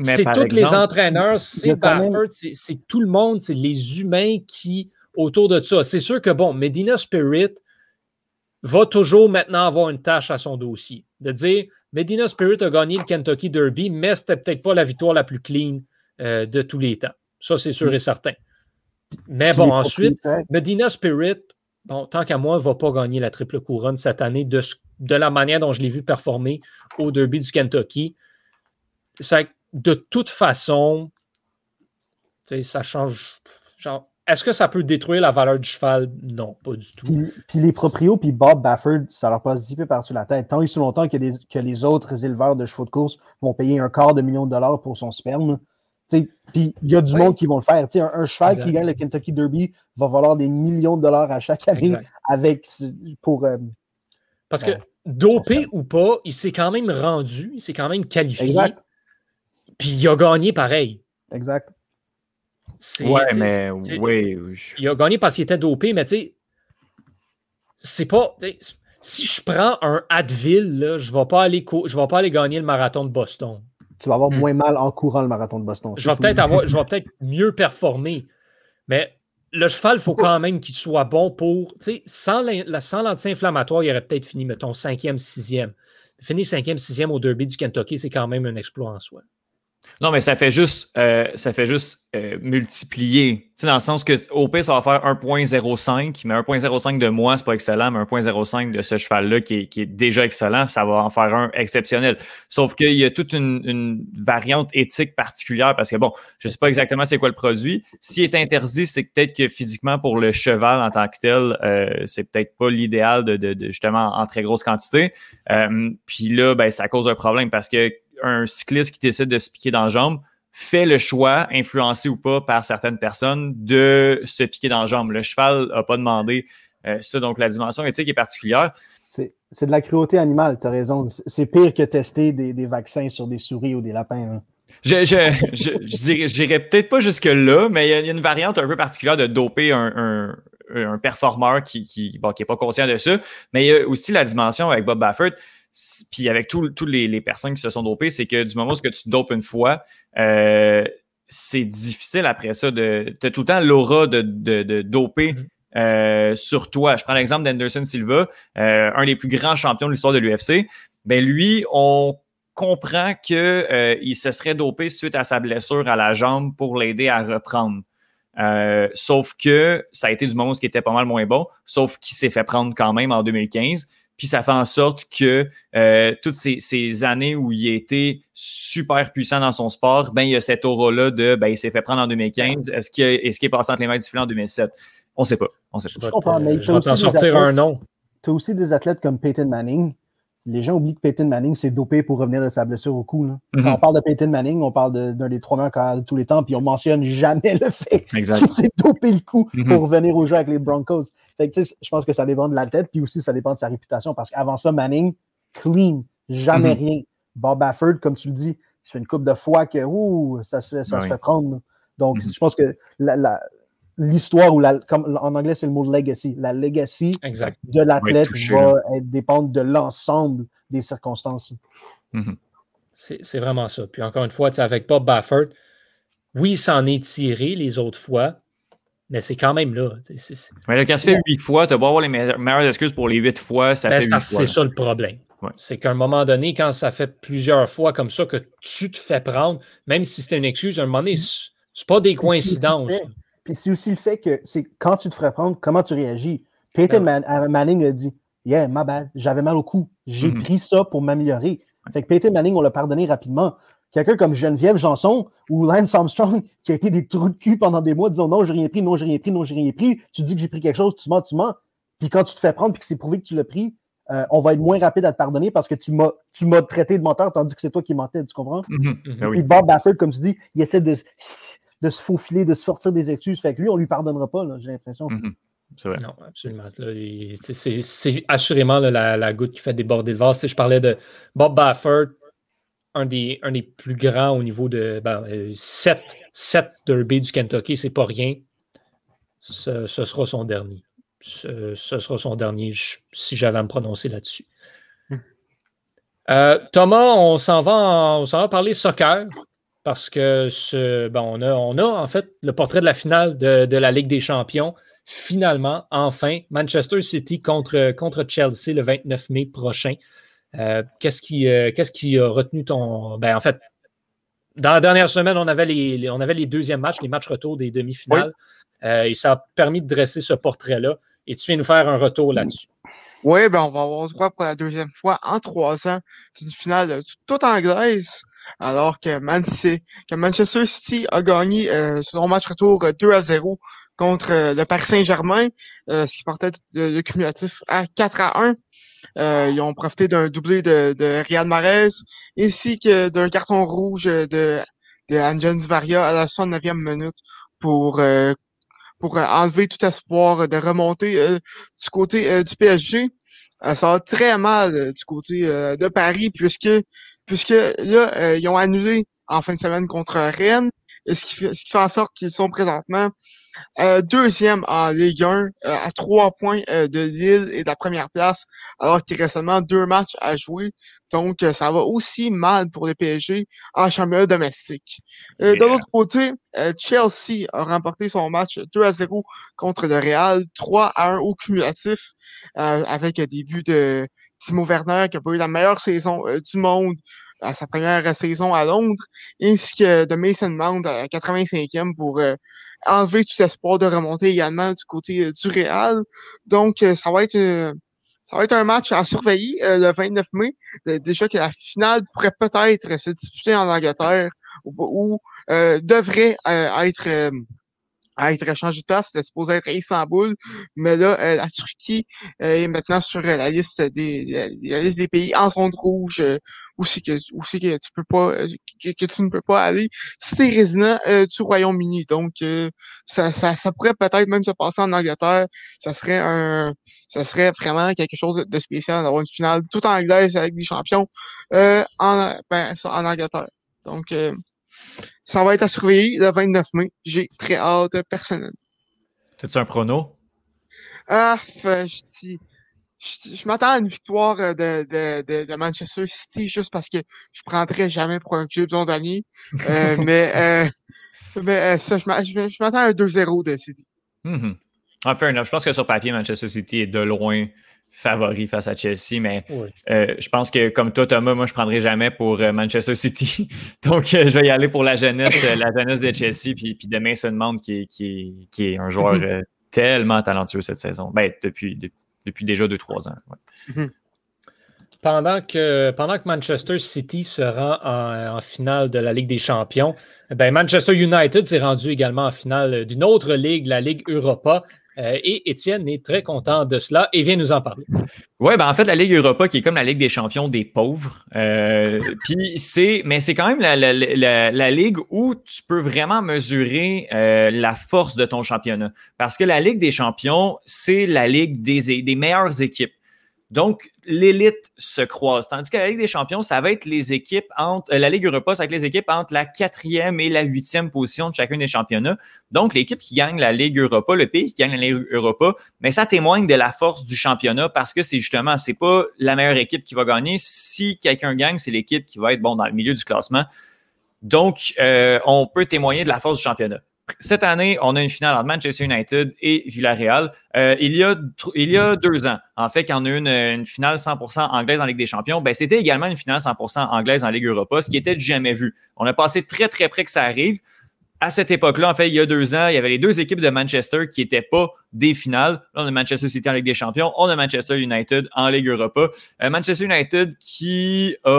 C'est tous les entraîneurs, c'est Baffert, c'est tout le monde, c'est les humains qui, autour de ça. C'est sûr que, bon, Medina Spirit va toujours maintenant avoir une tâche à son dossier. De dire, Medina Spirit a gagné le Kentucky Derby, mais c'était peut-être pas la victoire la plus clean euh, de tous les temps. Ça, c'est sûr et certain. Mais bon, ensuite, Medina Spirit bon, tant qu'à moi, ne va pas gagner la triple couronne cette année de, la manière dont je l'ai vu performer au derby du Kentucky. de toute façon, ça change. Est-ce que ça peut détruire la valeur du cheval? Non, pas du tout. Puis, les proprios, puis Bob Bafford, ça leur passe peu par-dessus la tête. Tant et si longtemps que, les autres éleveurs de chevaux de course vont payer un quart de million de dollars pour son sperme, puis il y a du monde qui vont le faire. Un, un, cheval qui gagne le Kentucky Derby va valoir des millions de dollars à chaque année avec pour. Euh, Parce que dopé ou pas, il s'est quand même rendu, il s'est quand même qualifié. Puis il a gagné pareil. Exact. Ouais, mais oui. Il a gagné parce qu'il était dopé, mais tu sais, c'est pas. Si je prends un Advil, je ne vais, pas aller vais pas aller gagner le marathon de Boston tu vas avoir hmm. moins mal en courant le marathon de Boston. Je vais peut-être avoir, je vais peut-être mieux performer, mais le cheval, il faut quand même qu'il soit bon pour. Sans l'anti-inflammatoire, il aurait peut-être fini, mettons, cinquième, sixième. Finir cinquième, sixième au derby du Kentucky, c'est quand même un exploit en soi. Non, mais ça fait juste, euh, ça fait juste euh, multiplier. Tu sais, dans le sens que au pire, ça va faire 1.05, mais 1.05 de moi, c'est pas excellent, mais 1.05 de ce cheval-là qui est, qui est, déjà excellent, ça va en faire un exceptionnel. Sauf qu'il y a toute une, variante éthique particulière parce que bon, je sais pas exactement c'est quoi le produit. S'il est interdit, c'est peut-être que physiquement pour le cheval en tant que tel, euh, c'est peut-être pas l'idéal de, justement en très grosse quantité. Puis là, ben, ça cause un problème parce que un cycliste qui décide de se piquer dans la jambe fait le choix, influencé ou pas par certaines personnes, de se piquer dans la jambe. Le cheval n'a pas demandé euh, ça, donc la dimension éthique est particulière. C'est de la cruauté animale, tu as raison. C'est pire que tester des, des, vaccins sur des souris ou des lapins. Hein. Je, je, je, je dirais, peut-être pas jusque-là, mais il y, a une variante un peu particulière de doper un, un, un performeur qui, qui, bon, qui est pas conscient de ça. Mais il y a aussi la dimension avec Bob Baffert puis avec toutes les, les, personnes qui se sont dopées, c'est que du moment où tu dopes une fois, euh, c'est difficile après ça de. Tu as tout le temps l'aura de, de, de doper mm-hmm. euh, sur toi. Je prends l'exemple d'Anderson Silva, euh, un des plus grands champions de l'histoire de l'UFC. Ben lui, on comprend qu'il euh, il se serait dopé suite à sa blessure à la jambe pour l'aider à reprendre. Sauf que ça a été du moment où ce qui était pas mal moins bon, sauf qu'il s'est fait prendre quand même en 2015. Puis ça fait en sorte que euh, toutes ces, ces, années où il a été super puissant dans son sport, ben il y a cette aura-là de ben il s'est fait prendre en 2015. Est-ce qu'il est, qu est, passé entre les mains du filet en 2007? On ne sait pas. On sait pas. Je comprends, mais je vais t'en sortir un nom. Tu as aussi des athlètes comme Peyton Manning les gens oublient que Peyton Manning s'est dopé pour revenir de sa blessure au cou. Quand mhm. on parle de Peyton Manning, on parle d'un des trois meilleurs de tous les temps, puis on mentionne jamais le fait qu'il s'est dopé le coup mhm. pour revenir au jeu avec les Broncos. je pense que ça dépend de la tête, puis aussi ça dépend de sa réputation, parce qu'avant ça, Manning, clean, jamais mhm. rien. Bob Baffert, comme tu le dis, il fait une coupe de fois que ouh, ça, se, ça se fait prendre. Donc, je pense que la, l'histoire, ou la, comme en anglais, c'est le mot legacy. La legacy de l'athlète va dépendre de l'ensemble des circonstances. Mm-hmm. C'est vraiment ça. Puis encore une fois, avec Bob Baffert, oui, il s'en est tiré les autres fois, mais c'est quand même là. Mais là, quand tu fais huit fois, tu vas avoir les meilleures excuses pour les huit fois, ça ben, fait huit C'est ça le problème. C'est qu'à un moment donné, quand ça fait plusieurs fois comme ça que tu te fais prendre, même si c'est une excuse, à un moment donné, c'est pas des coïncidences. Puis c'est aussi le fait que c'est quand tu te ferais prendre, comment tu réagis. Peyton ben euh, Manning a dit Yeah, ma bad, j'avais mal au cou. J'ai mm-hmm. pris ça pour m'améliorer. Fait que Peyton Manning, on l'a pardonné rapidement. Quelqu'un comme Geneviève Janson ou Lance Armstrong qui a été des trous de cul pendant des mois disant non, j'ai rien pris, non, j'ai rien pris, non, j'ai rien pris. Tu dis que j'ai pris quelque chose, tu mens, tu mens. Puis quand tu te fais prendre puis que c'est prouvé que tu l'as pris, euh, on va être moins rapide à te pardonner parce que tu m'as, tu m'as traité de menteur tandis que c'est toi qui mentais, tu comprends? Mm-hmm. Et Bob Baffert, comme tu dis, il essaie de de se faufiler, de se sortir des excuses. Fait que lui, on lui pardonnera pas, j'ai l'impression. Mm-hmm. C'est vrai. Non, absolument. C'est assurément la, goutte qui fait déborder le vase. Je parlais de Bob Baffert, un des, un des plus grands au niveau de ben, 7, euh, derby du Kentucky, c'est pas rien. Ce, sera son dernier. Ce, sera son dernier si j'avais à me prononcer là-dessus. Hmm. Euh, Thomas, on s'en va, on va parler soccer parce que ce, ben, on, a, on a en fait le portrait de la finale de, la Ligue des Champions. Finalement, enfin, Manchester City contre, contre Chelsea le 29 mai prochain. Euh, qu'est-ce, qui, euh, qu'est-ce qui a retenu ton. Ben, en fait, dans la dernière semaine, on avait les, on avait les deuxièmes matchs, les matchs retour des demi-finales. Euh, et ça a permis de dresser ce portrait-là. Et tu viens nous faire un retour là-dessus. Oui, ben on va avoir droit pour la deuxième fois en trois ans. C'est une finale toute anglaise alors que, Manchester City a gagné euh, son match retour 2 euh, à 0 contre euh, le Paris Saint-Germain, ce qui portait le, cumulatif à 4 à 1. ils ont profité d'un doublé de, de Riyad ainsi que d'un carton rouge de, de Varia à la 109e minute pour pour enlever tout espoir de remonter du côté du PSG. ça va très mal du côté de Paris puisque puisque là, euh, ils ont annulé en fin de semaine contre Rennes, ce qui fait, ce qui fait en sorte qu'ils sont présentement deuxième en Ligue 1 à trois points de Lille et de la première place, alors qu'il reste seulement deux matchs à jouer. Donc, ça va aussi mal pour le PSG en championnat domestique. De l'autre côté, Chelsea a remporté son match 2 à 0 contre le Real, 3 à 1 au cumulatif, avec un début de Timo Werner qui a pas eu la meilleure saison du monde à sa première saison à Londres, ainsi que de Mason Mount à 85e pour euh, enlever tout espoir de remonter également du côté euh, du Real. Donc, euh, ça va être ça va être un match à surveiller le 29 mai. déjà que la finale pourrait peut-être se disputer en Angleterre ou, devrait être à être changé de place. C'était supposé être Istanbul, mais là, euh, la Turquie euh, est maintenant sur euh, la liste des la, liste des pays en zone rouge où c'est que où c'est que tu peux pas que, tu ne peux pas aller si tu es résident du Royaume-Uni. Donc ça, ça, ça pourrait peut-être même se passer en Angleterre. Ça serait un ça serait vraiment quelque chose de spécial d'avoir une finale tout anglaise avec des champions en ben, en Angleterre. Donc ça va être à surveiller le 29 mai. J'ai très hâte personnellement. T'as-tu un prono? Ah, je dis. Je, m'attends à une victoire euh, de, de, de, Manchester City juste parce que je prendrais jamais pour un club londonien. Euh, mais euh, mais ça, je m'attends à un 2-0 de City. Mm -hmm. ah, enough. Je pense que sur papier, Manchester City est de loin favori face à Chelsea, mais euh, je pense que comme toi, Thomas, moi, je ne prendrai jamais pour euh, Manchester City. Donc, euh, je vais y aller pour la jeunesse, la jeunesse de Chelsea, puis, puis de Mason Mount, qui est, qui qui est un joueur mhm. tellement talentueux cette saison. Ben, depuis, depuis déjà 2-3 ans. Mhm. Pendant que, pendant que Manchester City se rend en, en finale de la Ligue des Champions, ben Manchester United s'est rendu également en finale d'une autre ligue, la Ligue Europa. Euh, et Étienne est très content de cela et vient nous en parler. Oui, ben en fait, la Ligue Europa, qui est comme la Ligue des champions des pauvres. Euh, puis c'est, mais c'est quand même la, la, la, ligue où tu peux vraiment mesurer euh, la force de ton championnat. Parce que la Ligue des champions, c'est la ligue des, des meilleures équipes. Donc, l'élite se croise. Tandis que la Ligue des champions, ça va être les équipes entre, euh, la Ligue Europa, ça va être les équipes entre la quatrième et la huitième position de chacun des championnats. Donc, l'équipe qui gagne la Ligue Europa, le pays qui gagne la Ligue Europa, mais ça témoigne de la force du championnat parce que c'est justement, c'est pas la meilleure équipe qui va gagner. Si quelqu'un gagne, c'est l'équipe qui va être bon dans le milieu du classement. Donc, euh, on peut témoigner de la force du championnat cette année, on a une finale entre Manchester United et Villarreal. Euh, il, y a, y deux ans, en fait, quand on a eu une, finale 100% anglaise en Ligue des Champions, ben, c'était également une finale 100% anglaise en Ligue Europa, ce qui était jamais vu. On a passé très, très près que ça arrive. À cette époque-là, en fait, il y a deux ans, il y avait les deux équipes de Manchester qui n'étaient pas des finales. Là, on a Manchester City en Ligue des Champions, on a Manchester United en Ligue Europa. Euh, Manchester United qui a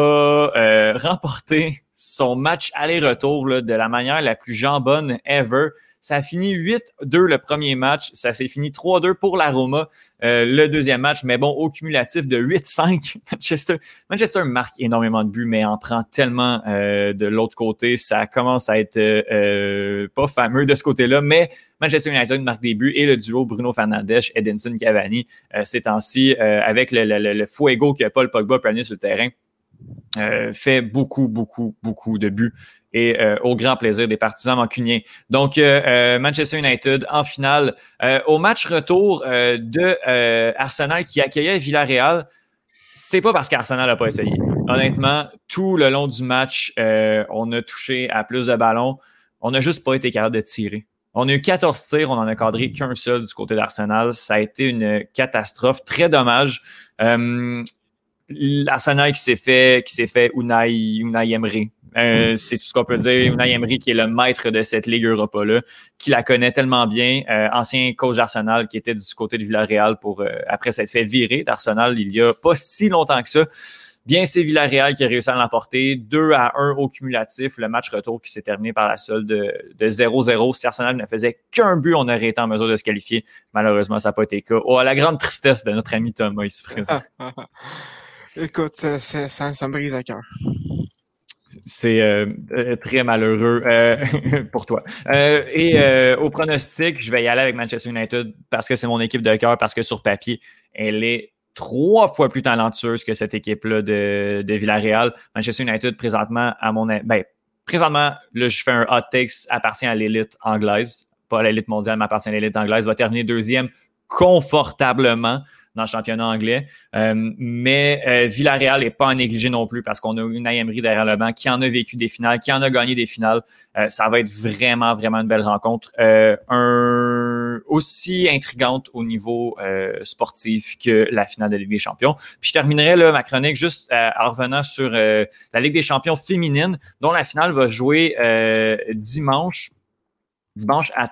euh, remporté son match aller-retour de la manière la plus jambonne ever. Ça a fini 8-2 le premier match. Ça s'est fini 3-2 pour la Roma euh, le deuxième match. Mais bon, au cumulatif de 8-5, Manchester, Manchester marque énormément de buts, mais en prend tellement euh, de l'autre côté. Ça commence à être euh, pas fameux de ce côté-là, mais Manchester United marque des buts et le duo Bruno Fernandes, Edinson Cavani, ces temps-ci, avec le, le, le, fuego que Paul Pogba peut amener sur le terrain euh, fait beaucoup, beaucoup, beaucoup de buts et euh, au grand plaisir des partisans mancuniens. Donc, euh, Manchester United en finale. au match retour de Arsenal qui accueillait Villarreal, c'est pas parce qu'Arsenal n'a pas essayé. Honnêtement, tout le long du match, on a touché à plus de ballons. On n'a juste pas été capable de tirer. On a eu 14 tirs, on n'en a cadré qu'un seul du côté d'Arsenal. Ça a été une catastrophe. Très dommage l'Arsenal qui s'est fait, qui s'est fait Unai, Unai Emery. Euh, mm. c'est tout ce qu'on peut dire. Unai Emery qui est le maître de cette Ligue Europa-là, qui la connaît tellement bien. Euh, ancien coach d'Arsenal qui était du côté de Villarreal pour, euh, après s'être fait virer d'Arsenal il y a pas si longtemps que ça. Bien, c'est Villarreal qui a réussi à l'emporter. 2 à 1 au cumulatif. Le match retour qui s'est terminé par la seule de 0-0. Si Arsenal ne faisait qu'un but, on aurait été en mesure de se qualifier. Malheureusement, ça n'a pas été le cas. Oh, à la grande tristesse de notre ami Thomas ici présent. Écoute, ça, me brise le cœur. C'est euh, euh, très malheureux euh, pour toi. et au pronostic, je vais y aller avec Manchester United parce que c'est mon équipe de cœur, parce que sur papier, elle est trois fois plus talentueuse que cette équipe-là de, Villarreal. Manchester United, présentement, à mon ben, présentement, là, je fais un hot takes, appartient à l'élite anglaise pas à l'élite mondiale, mais appartient à l'élite anglaise, va terminer deuxième confortablement dans le championnat anglais. Euh, mais euh, Villarreal n'est pas à négliger non plus parce qu'on a une Emery derrière le banc qui en a vécu des finales, qui en a gagné des finales. Euh, ça va être vraiment, vraiment une belle rencontre. un, aussi intrigante au niveau sportif que la finale de Ligue des Champions. Puis je terminerai là, ma chronique juste en revenant sur la Ligue des Champions féminine, dont la finale va jouer dimanche dimanche à,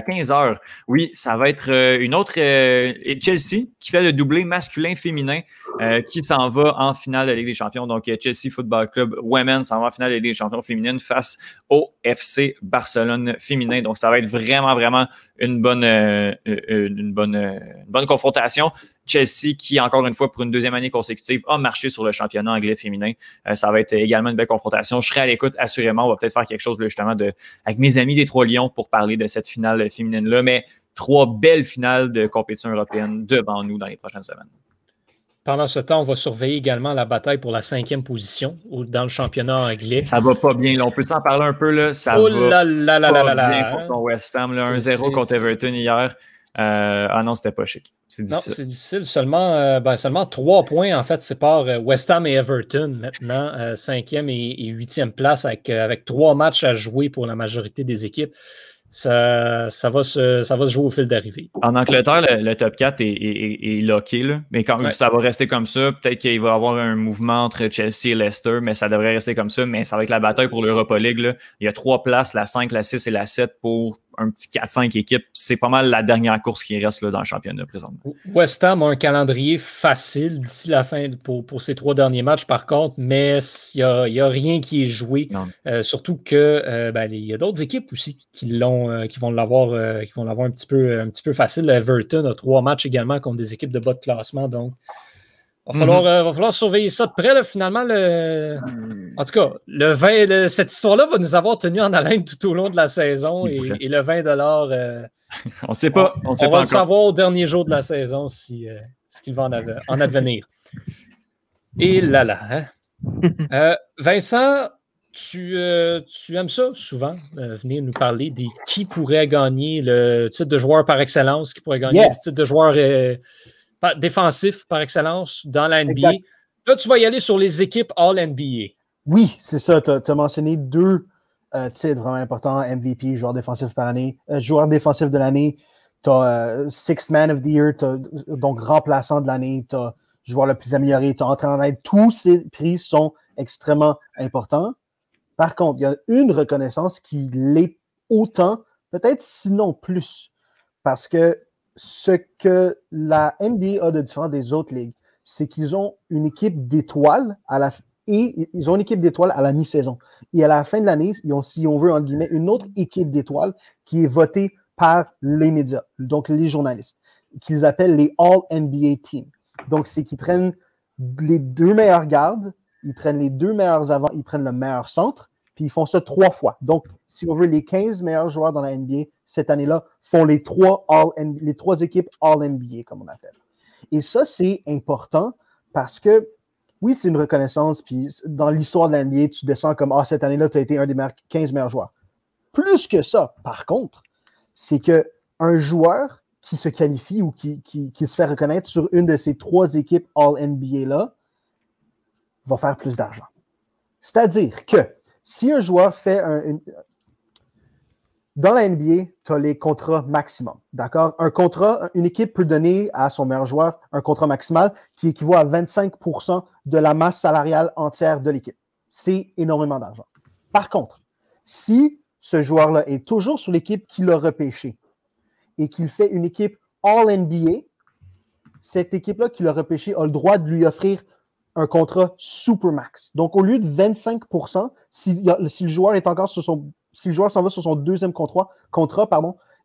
15 heures. Oui, ça va être euh, une autre euh, Chelsea qui fait le doublé masculin-féminin euh, qui s'en va en finale de Ligue des Champions. Donc, Chelsea Football Club Women s'en va en finale de Ligue des Champions féminine face au FC Barcelone féminin. Donc, ça va être vraiment, vraiment une bonne, une bonne, une bonne confrontation. Chelsea, qui, encore une fois, pour une deuxième année consécutive, a marché sur le championnat anglais féminin. Euh, ça va être également une belle confrontation. Je serai à l'écoute, assurément. On va peut-être faire quelque chose, justement, de, avec mes amis des Trois Lions pour parler de cette finale féminine-là. Mais trois belles finales de compétition européenne devant nous dans les prochaines semaines. Pendant ce temps, on va surveiller également la bataille pour la cinquième position dans le championnat anglais. Ça va pas bien. on peut s'en parler un peu. Là. Ça oh va là là pas bien pour ton West Ham. 1-0 contre Everton hier. Euh, ah non, c'était pas chic. C'est difficile. Non, c'est difficile. Seulement, euh, ben, seulement trois points, en fait, séparent euh, West Ham et Everton maintenant, cinquième et, huitième place avec, avec trois matchs à jouer pour la majorité des équipes ça, ça, va se, ça va se jouer au fil d'arrivée. En Angleterre, le, top 4 est, est, locké, là. mais quand ça va rester comme ça, peut-être qu'il va y avoir un mouvement entre Chelsea et Leicester, mais ça devrait rester comme ça. Mais ça va être la bataille pour l'Europa League. Là. Il y a trois places, la 5, la 6 et la 7 pour un petit 4-5 équipes. C'est pas mal la dernière course qui reste là, dans le championnat présentement. West Ham a un calendrier facile d'ici la fin pour, pour ces trois derniers matchs, par contre, mais il n'y a, a, rien qui est joué. Euh, surtout que euh, ben, il y a d'autres équipes aussi qui l'ont euh, qui vont l'avoir qui vont l'avoir un petit peu un petit peu facile. Everton a trois matchs également contre des équipes de bas de classement. Donc, il va, falloir, mhm. va falloir surveiller ça de près. finalement, le... Hmm. en tout cas, le cette histoire-là va nous avoir tenu en haleine tout au long de la saison et, le 20 euh, On ne sait pas. On, va le savoir au dernier jour de la saison si, euh, ce qu'il va en, advenir. Et là là. Hein? Euh, Vincent, tu, tu, aimes ça souvent, venir nous parler des qui pourrait gagner le titre de joueur par excellence, qui pourrait gagner le titre de joueur défensif par excellence dans la NBA. Là, tu vas y aller sur les équipes All-NBA. Oui, c'est ça. Tu as, mentionné deux euh, titres vraiment importants MVP, joueur défensif par année, euh, joueur défensif de l'année. Tu as euh, Sixth Man of the Year, donc remplaçant de l'année, tu as joueur le plus amélioré, tu as entraîneur Tous ces prix sont extrêmement importants. Par contre, il y a une reconnaissance qui l'est autant, peut-être sinon plus, parce que ce que la NBA a de différent des autres ligues, c'est qu'ils ont une équipe d'étoiles à la et ils ont une équipe d'étoiles à la mi-saison. Et à la fin de l'année, ils ont, si on veut, en guillemets, une autre équipe d'étoiles qui est votée par les médias, donc les journalistes, qu'ils appellent les All-NBA Teams. Donc, c'est qu'ils prennent les deux meilleurs gardes, ils prennent les deux meilleurs avant, ils prennent le meilleur centre, puis ils font ça trois fois. Donc, si on veut, les 15 meilleurs joueurs dans la NBA cette année-là font les trois, all les trois équipes All-NBA, comme on appelle. Et ça, c'est important parce que, oui, c'est une reconnaissance, puis dans l'histoire de la NBA, tu descends comme, ah, cette année-là, tu as été un des 15 meilleurs joueurs. Plus que ça, par contre, c'est qu'un joueur qui se qualifie ou qui, qui, qui, se fait reconnaître sur une de ces trois équipes All-NBA-là va faire plus d'argent. C'est-à-dire que si un joueur fait un, dans la NBA, tu as les contrats maximum. D'accord? Un contrat, une équipe peut donner à son meilleur joueur un contrat maximal qui équivaut à 25% de la masse salariale entière de l'équipe. C'est énormément d'argent. Par contre, si ce joueur-là est toujours sur l'équipe qui l'a repêché et qu'il fait une équipe All-NBA, cette équipe-là qui l'a repêché a le droit de lui offrir un contrat Supermax. Donc, au lieu de 25 si, si le joueur est encore sur son si le joueur s'en va sur son deuxième contrat,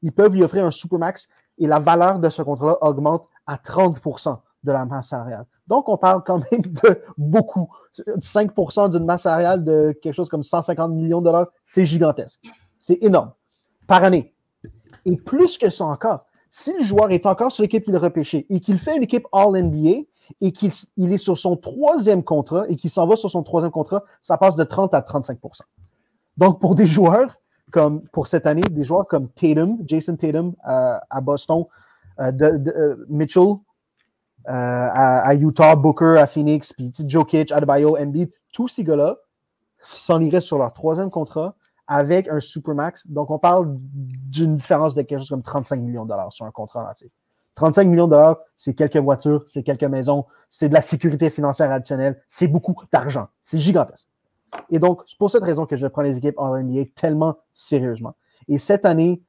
ils peuvent lui offrir un supermax et la valeur de ce contrat augmente à 30% de la masse salariale. Donc, on parle quand même de beaucoup. 5% d'une masse salariale de quelque chose comme 150 millions de dollars, c'est gigantesque. C'est énorme. Par année. Et plus que ça encore, si le joueur est encore sur l'équipe qu'il a repêché et qu'il fait une équipe All-NBA et qu'il est sur son troisième contrat et qu'il s'en va sur son troisième contrat, ça passe de 30 à 35% donc, pour des joueurs comme pour cette année, des joueurs comme Tatum, Jason Tatum euh, à Boston, euh, euh, Mitchell à, Utah, Booker à Phoenix, puis Jokic, Adebayo, Embiid, tous ces gars-là s'en iraient sur leur troisième contrat avec un Supermax. Donc, on parle d'une différence de quelque chose comme 35 millions de dollars sur un contrat entier. 35 millions de dollars, c'est quelques voitures, c'est quelques maisons, c'est de la sécurité financière additionnelle, c'est beaucoup d'argent. C'est gigantesque. Et donc, c'est pour cette raison que je prends les équipes en NBA tellement sérieusement. Et cette année,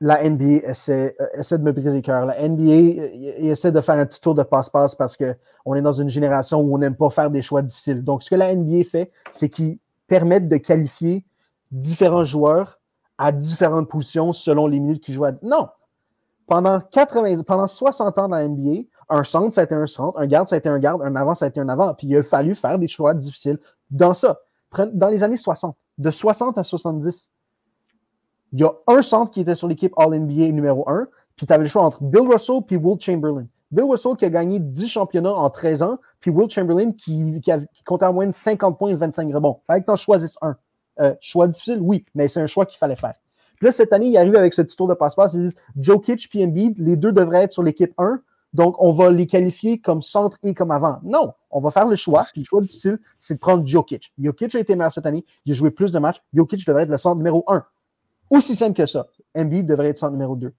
la NBA essaie, euh, essaie de me briser le cœur. La NBA essaie de faire un petit tour de passe-passe parce qu'on est dans une génération où on n'aime pas faire des choix difficiles. Donc, ce que la NBA fait, c'est qu'ils permettent de qualifier différents joueurs à différentes positions selon les minutes qu'ils jouent. Non! Pendant, 80, pendant 60 ans dans la NBA, un centre, ça a été un centre, un garde, ça a été un garde, un avant, ça a été un avant. Puis il a fallu faire des choix difficiles dans ça. Dans les années 60, de 60 à 70, il y a un centre qui était sur l'équipe All-NBA numéro 1, puis tu avais le choix entre Bill Russell et Will Chamberlain. Bill Russell qui a gagné 10 championnats en 13 ans, puis Will Chamberlain qui, qui, comptait en de 50 points et 25 rebonds. Fallait que tu en choisisses un. Euh, choix difficile, oui, mais c'est un choix qu'il fallait faire. Puis là, cette année, il arrive avec ce petit de passe-passe. Ils disent Joe Kitch et Embiid, les deux devraient être sur l'équipe 1. Donc, on va les qualifier comme centre et comme avant. Non, on va faire le choix. Puis le choix difficile, c'est de prendre Jokic. Jokic a été meilleur cette année. Il a joué plus de matchs. Jokic devrait être le centre numéro 1. Aussi simple que ça. Embiid devrait être centre numéro 2.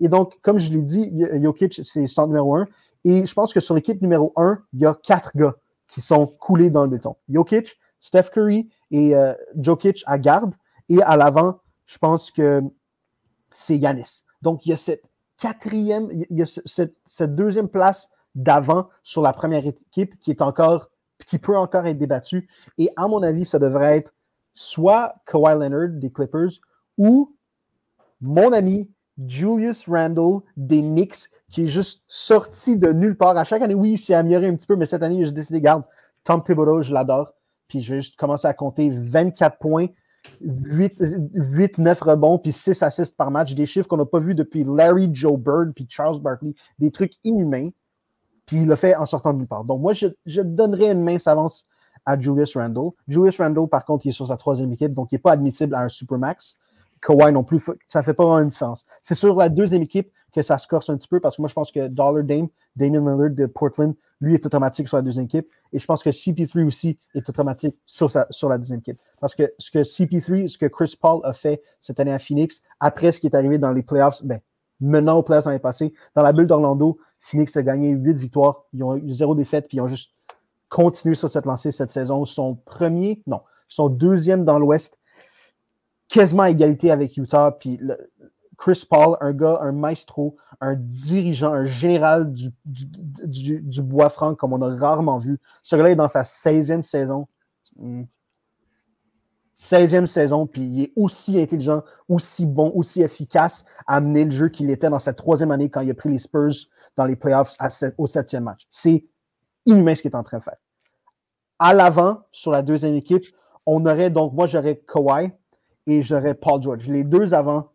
Et donc, comme je l'ai dit, Jokic, c'est centre numéro 1. Et je pense que sur l'équipe numéro 1, il y a quatre gars qui sont coulés dans le béton. Jokic, Steph Curry et euh, Jokic à garde. Et à l'avant, je pense que c'est Yanis. Donc, il y a cette quatrième, il y a cette, deuxième place d'avant sur la première équipe qui est encore, qui peut encore être débattue. Et à mon avis, ça devrait être soit Kawhi Leonard des Clippers ou mon ami Julius Randle des Knicks qui est juste sorti de nulle part. À chaque année, oui, il s'est amélioré un petit peu, mais cette année, j'ai décidé, garde, Tom Thibodeau, je l'adore. Puis je vais juste commencer à compter 24 points 8, 9 rebonds, puis 6 assists par match, des chiffres qu'on n'a pas vus depuis Larry Joe Bird, puis Charles Barkley, des trucs inhumains, puis il l'a fait en sortant de nulle part. Donc moi, je, je donnerais une mince avance à Julius Randle. Julius Randle, par contre, il est sur sa troisième équipe, donc il n'est pas admissible à un Supermax. Kawhi non plus, ça ne fait pas vraiment une différence. C'est sur la deuxième équipe que ça se corse un petit peu parce que moi, je pense que Dollar Dame, Damien Lillard de Portland, lui est automatique sur la deuxième équipe. Et je pense que CP3 aussi est automatique sur, la deuxième équipe. Parce que ce que CP3, ce que Chris Paul a fait cette année à Phoenix, après ce qui est arrivé dans les playoffs, ben, menant aux playoffs l'année passée, dans la bulle d'Orlando, Phoenix a gagné huit victoires. Ils ont eu zéro défaite, puis ils ont juste continué sur cette lancée cette saison. Son premier, non, son deuxième dans l'Ouest quasiment à égalité avec Utah. Puis Chris Paul, un gars, un maestro, un dirigeant, un général du, du, bois franc comme on a rarement vu. Ce gars-là est dans sa 16e saison. 16e hmm. saison, puis il est aussi intelligent, aussi bon, aussi efficace à mener le jeu qu'il était dans sa troisième année quand il a pris les Spurs dans les playoffs au septième match. C'est inhumain ce qu'il est en train de faire. À l'avant, sur la deuxième équipe, on aurait donc, moi j'aurais Kawhi, et j'aurais Paul George. Les deux avant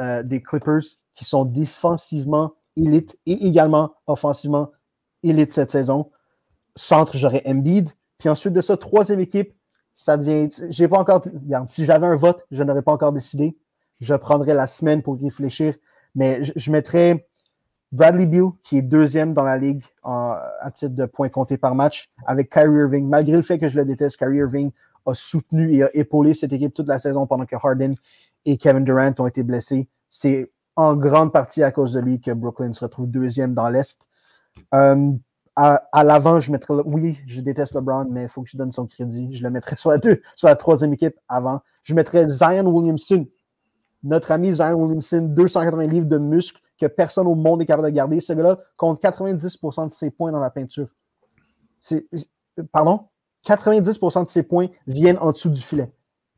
euh, des Clippers qui sont défensivement élites et également offensivement élites cette saison. Centre, j'aurais Embiid. Puis ensuite de ça, troisième équipe, ça devient. J'ai pas encore. si j'avais un vote, je n'aurais pas encore décidé. Je prendrais la semaine pour réfléchir. Mais je, mettrais Bradley Beal, qui est deuxième dans la ligue à titre de points comptés par match, avec Kyrie Irving. Malgré le fait que je le déteste, Kyrie Irving a soutenu et a épaulé cette équipe toute la saison pendant que Harden et Kevin Durant ont été blessés. C'est en grande partie à cause de lui que Brooklyn se retrouve deuxième dans l'Est. Euh, à, l'avant, je mettrais. Oui, je déteste LeBron, mais il faut que je donne son crédit. Je le mettrais sur la, deux, sur la troisième équipe avant. Je mettrais Zion Williamson. Notre ami Zion Williamson, 280 livres de muscles que personne au monde est capable de garder. Ce gars-là compte 90% de ses points dans la peinture. Pardon? 90% de ses points viennent en dessous du filet.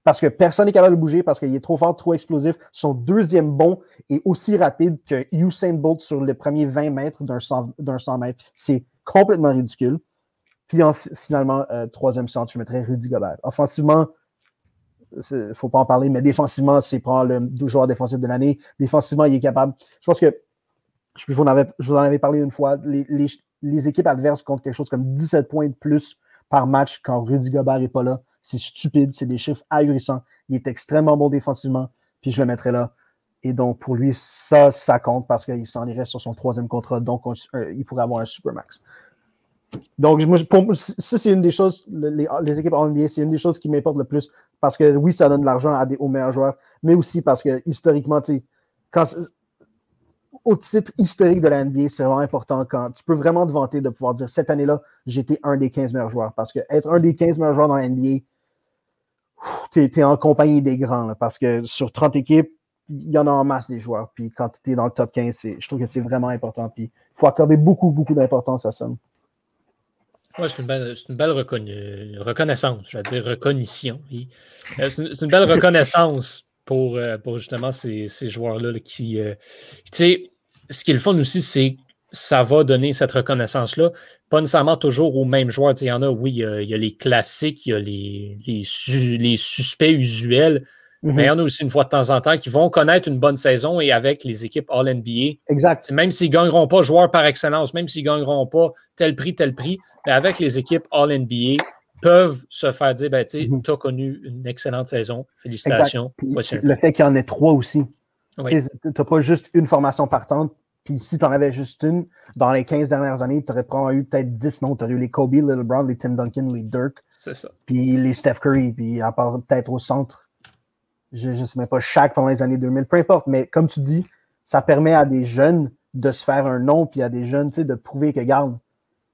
Parce que personne n'est capable de bouger, parce qu'il est trop fort, trop explosif. Son deuxième bond est aussi rapide que Usain Bolt sur les premiers 20 mètres d'un 100, 100, mètres. C'est complètement ridicule. Puis finalement, euh, troisième centre, je mettrais Rudy Gobert. Offensivement, il ne faut pas en parler, mais défensivement, c'est probablement le joueur défensif de l'année. Défensivement, il est capable. Je pense que je, vous en avais, je vous en avais parlé une fois. Les, les équipes adverses comptent quelque chose comme 17 points de plus par match quand Rudy Gobert n'est pas là. C'est stupide, c'est des chiffres ahurissants. Il est extrêmement bon défensivement, puis je le mettrai là. Et donc, pour lui, ça, ça compte parce qu'il s'en irait sur son troisième contrat, donc il pourrait avoir un supermax. Donc, ça, c'est une des choses, les, équipes en NBA, c'est une des choses qui m'importe le plus parce que oui, ça donne de l'argent aux meilleurs joueurs, mais aussi parce que historiquement, quand, au titre historique de la NBA, c'est vraiment important quand tu peux vraiment te vanter de pouvoir dire cette année-là, j'étais un des 15 meilleurs joueurs. Parce que être un des 15 meilleurs joueurs dans la NBA, tu es, en compagnie des grands. parce que sur 30 équipes, il y en a en masse des joueurs. Puis quand tu es dans le top 15, je trouve que c'est vraiment important. Puis il faut accorder beaucoup, beaucoup d'importance à ça. Oui, c'est une belle, reconnaissance, je veux dire recognition. Euh, c'est une, belle reconnaissance pour, euh, pour justement ces, joueurs-là qui. Euh, tu sais, ce qui est le fun aussi, c'est que ça va donner cette reconnaissance-là, pas nécessairement toujours aux mêmes joueurs. il y en a, oui, il y a, les classiques, il y a les, les suspects usuels, Mhm. Mais il y en a aussi une fois de temps en temps qui vont connaître une bonne saison et avec les équipes All-NBA. Exact. Même s'ils ne gagneront pas joueur par excellence, même s'ils ne gagneront pas tel prix, tel prix, mais avec les équipes All-NBA, peuvent se faire dire ben, tu mhm. as connu une excellente saison. Félicitations. Le fait qu'il y en ait trois aussi. Tu n'as pas juste une formation partante. Puis si tu en avais juste une, dans les 15 dernières années, tu aurais probablement eu peut-être 10 noms. Tu aurais eu les Kobe, les LeBron, les Tim Duncan, les Dirk. C'est ça. Puis les Steph Curry. Puis à part peut-être au centre, je ne sais même pas, chaque pendant les années 2000, peu importe. Mais comme tu dis, ça permet à des jeunes de se faire un nom, puis à des jeunes de prouver que, garde,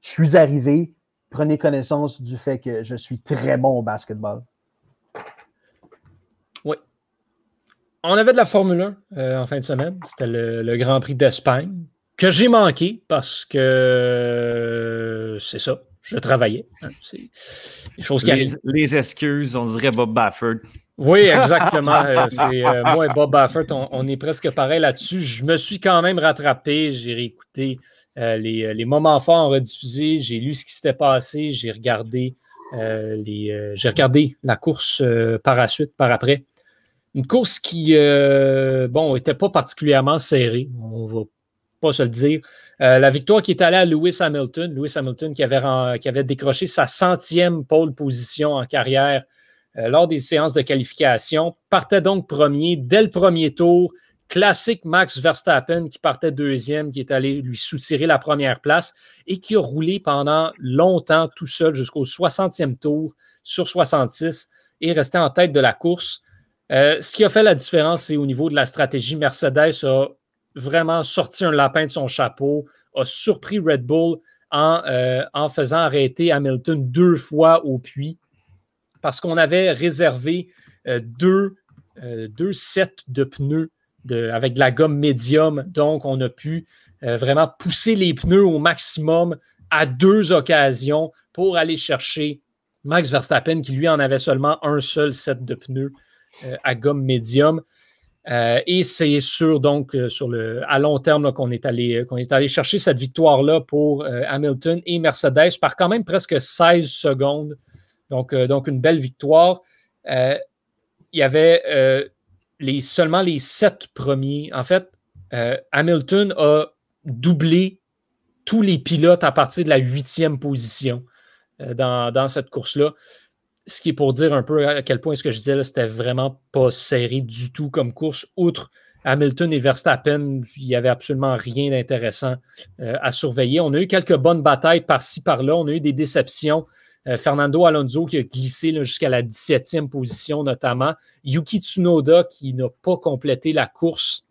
je suis arrivé, prenez connaissance du fait que je suis très bon au basketball. Oui. On avait de la Formule 1 euh, en fin de semaine. C'était le, Grand Prix d'Espagne, que j'ai manqué parce que c'est ça. Je travaillais. Hein, c'est des choses qui les, les excuses, on dirait Bob Baffert. Oui, exactement. Euh, c'est, euh, moi et Bob Baffert, on, est presque pareil là-dessus. Je me suis quand même rattrapé. J'ai réécouté euh, les, moments forts en rediffusé. J'ai lu ce qui s'était passé. J'ai regardé, les, j'ai regardé la course par la suite, par après. Une course qui, bon, n'était pas particulièrement serrée. On va pas se le dire. la victoire qui est allée à Lewis Hamilton. Lewis Hamilton qui avait, décroché sa centième pole position en carrière euh, lors des séances de qualification. Partait donc premier dès le premier tour. Classique Max Verstappen qui partait deuxième, qui est allé lui soutirer la première place et qui a roulé pendant longtemps tout seul jusqu'au 60e tour sur 66 et resté en tête de la course. Euh, ce qui a fait la différence, c'est au niveau de la stratégie. Mercedes a vraiment sorti un lapin de son chapeau, a surpris Red Bull en, euh, faisant arrêter Hamilton deux fois au puits parce qu'on avait réservé euh, deux, sets de pneus avec de la gomme médium. Donc, on a pu vraiment pousser les pneus au maximum à deux occasions pour aller chercher Max Verstappen, qui lui en avait seulement un seul set de pneus à gomme médium. et c'est sûr, donc, sur le, à long terme, qu'on est, allé, chercher cette victoire-là pour Hamilton et Mercedes par quand même presque 16 secondes donc, euh, donc une belle victoire. Euh, il y avait euh, seulement les sept premiers. En fait, Hamilton a doublé tous les pilotes à partir de la huitième position dans, cette course-là. Ce qui est pour dire un peu à quel point ce que je disais, c'était vraiment pas serré du tout comme course. Outre Hamilton et Verstappen, il n'y avait absolument rien d'intéressant à surveiller. On a eu quelques bonnes batailles par-ci, par-là. On a eu des déceptions. Euh, Fernando Alonso qui a glissé jusqu'à la 17e position notamment. Yuki Tsunoda qui n'a pas complété la course,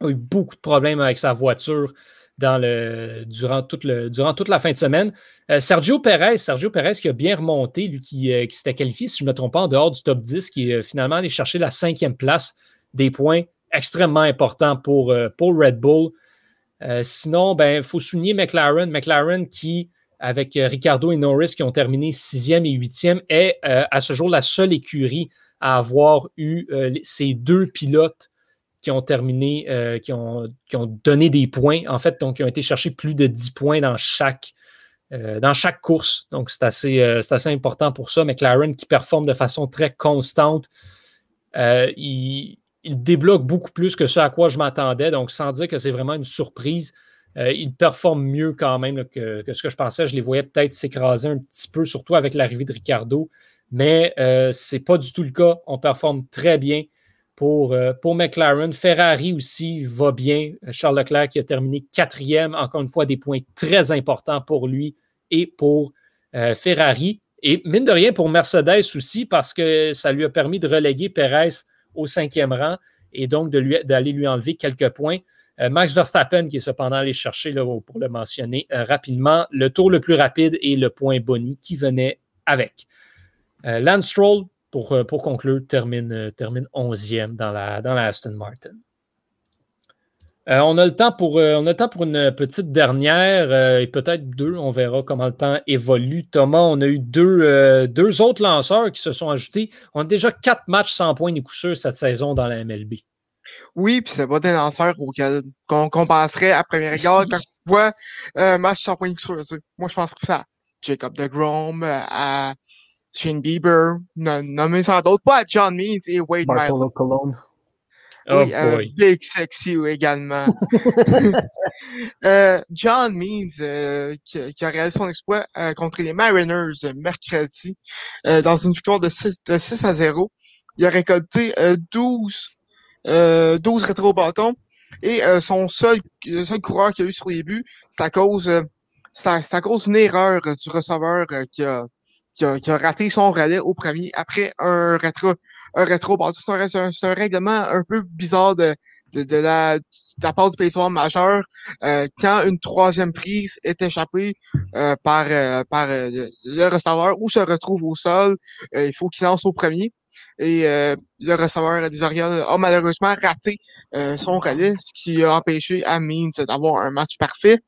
a eu beaucoup de problèmes avec sa voiture durant, toute la fin de semaine. Euh, Sergio Perez, Sergio Perez qui a bien remonté, lui qui, euh, qui s'était qualifié, si je ne me trompe pas, en dehors du top 10, qui est finalement allé chercher la cinquième place, des points extrêmement importants pour, pour Red Bull. sinon, il ben, faut souligner McLaren. McLaren qui avec euh, Ricardo et Norris qui ont terminé sixième et huitième, est euh, à ce jour la seule écurie à avoir eu euh, ces deux pilotes qui ont terminé, qui, ont, qui, ont, donné des points, en fait, donc qui ont été chercher plus de 10 points dans chaque, dans chaque course. Donc, c'est assez, assez, important pour ça. McLaren qui performe de façon très constante. il, il débloque beaucoup plus que ce à quoi je m'attendais. Donc, sans dire que c'est vraiment une surprise, euh, ils performent mieux quand même que, ce que je pensais. Je les voyais peut-être s'écraser un petit peu, surtout avec l'arrivée de Ricardo. mais ce n'est pas du tout le cas. On performe très bien pour, pour McLaren. Ferrari aussi va bien. Charles Leclerc qui a terminé quatrième, encore une fois, des points très importants pour lui et pour Ferrari. Et mine de rien pour Mercedes aussi, parce que ça lui a permis de reléguer Perez au cinquième rang et donc d'aller lui, enlever quelques points. Euh, Max Verstappen, qui est cependant allé chercher, pour le mentionner euh, rapidement, le tour le plus rapide et le point Bonnie qui venait avec. Euh, Lance Stroll, pour, pour conclure, termine, termine 11e dans la, dans la Aston Martin. Euh, on, a le temps pour, euh, on a temps pour une petite dernière euh, et peut-être deux. On verra comment le temps évolue. Thomas, on a eu deux, deux autres lanceurs qui se sont ajoutés. On a déjà quatre matchs sans points ni coup sûr cette saison dans la MLB. Oui, puis c'est pas des lanceurs qu'on penserait à première regard quand on voit un match sans points ni coup sûr. Moi, je pense que ça. Jacob DeGrom, à Shane Bieber, nommé sans d'autres, pas John Means et Wade Miley. Oh oui, euh, Big Sexy également. euh, John Means, euh, qui, qui, a réalisé son exploit euh, contre les Mariners mercredi dans une victoire de 6, de 6 à 0. Il a récolté 12, 12 rétro-bâtons et son seul, le seul coureur qu'il a eu sur les buts, c'est à cause, c'est à, à, cause d'une erreur du receveur qui a, qui, a, a, raté son relais au premier après un rétro, un rétro. c'est un, un, règlement un peu bizarre de, de, de, la, de la part du baseball majeur euh, quand une troisième prise est échappée euh, par, euh, par euh, le receveur ou se retrouve au sol, il faut qu'il lance au premier. Et le receveur des Orioles a malheureusement raté son relais, ce qui a empêché à Means d'avoir un match parfait.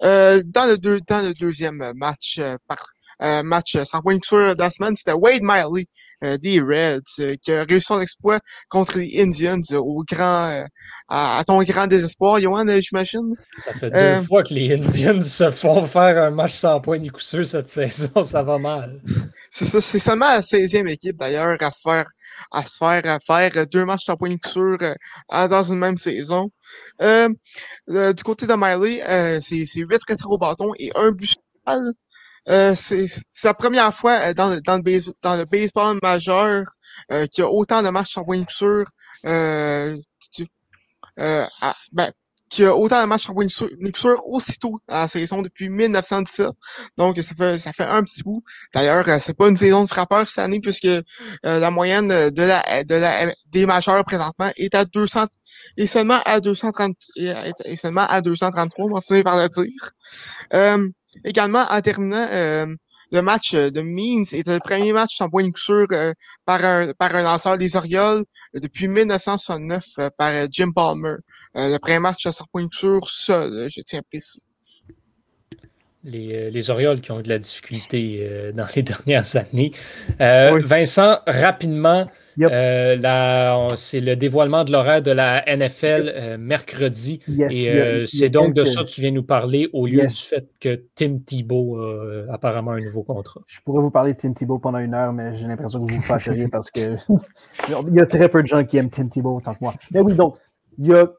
dans, le deux, dans le deuxième match par, euh, match sans point de sûr de la semaine, c'était Wade Miley euh, des Reds euh, qui a réussi son exploit contre les Indians au grand, à, ton grand désespoir, Johan, j'imagine. Ça fait deux fois que les Indians se font faire un match sans point coup sûr cette saison, ça va mal. C'est ça, c'est seulement la 16e équipe d'ailleurs à se faire à se faire faire deux matchs sans point coup sûr dans une même saison. du côté de Miley, c'est 8 rétro bâton et un but euh, c'est la première fois euh, dans, le, dans, le, dans le baseball majeur euh, qu'il y a autant de matchs de euh, euh, ben, qu'il y a autant de matchs point de aussitôt à la saison depuis 1917. Donc, ça fait ça fait un petit bout. D'ailleurs, c'est pas une saison de frappeur cette année puisque la moyenne de la de la des majeurs présentement est à 200 et seulement à 230 et, seulement à 233, on va finir par le dire. Également, en terminant, euh, le match de Means était le premier match sans point de coup euh, par, un, par un lanceur des Orioles euh, depuis 1969 par Jim Palmer. le premier match sans point de coup seul, je tiens à préciser. Les, les, Orioles qui ont eu de la difficulté dans les dernières années. Vincent, rapidement, euh, c'est le dévoilement de l'horaire de la NFL euh, mercredi. et euh, c'est donc de ça que tu viens nous parler au lieu du fait que Tim Thibault a apparemment un nouveau contrat. Je pourrais vous parler de Tim Thibault pendant une heure, mais j'ai l'impression que vous vous fâcheriez parce que il y a très peu de gens qui aiment Tim Thibault autant que moi. Mais oui, donc, il y a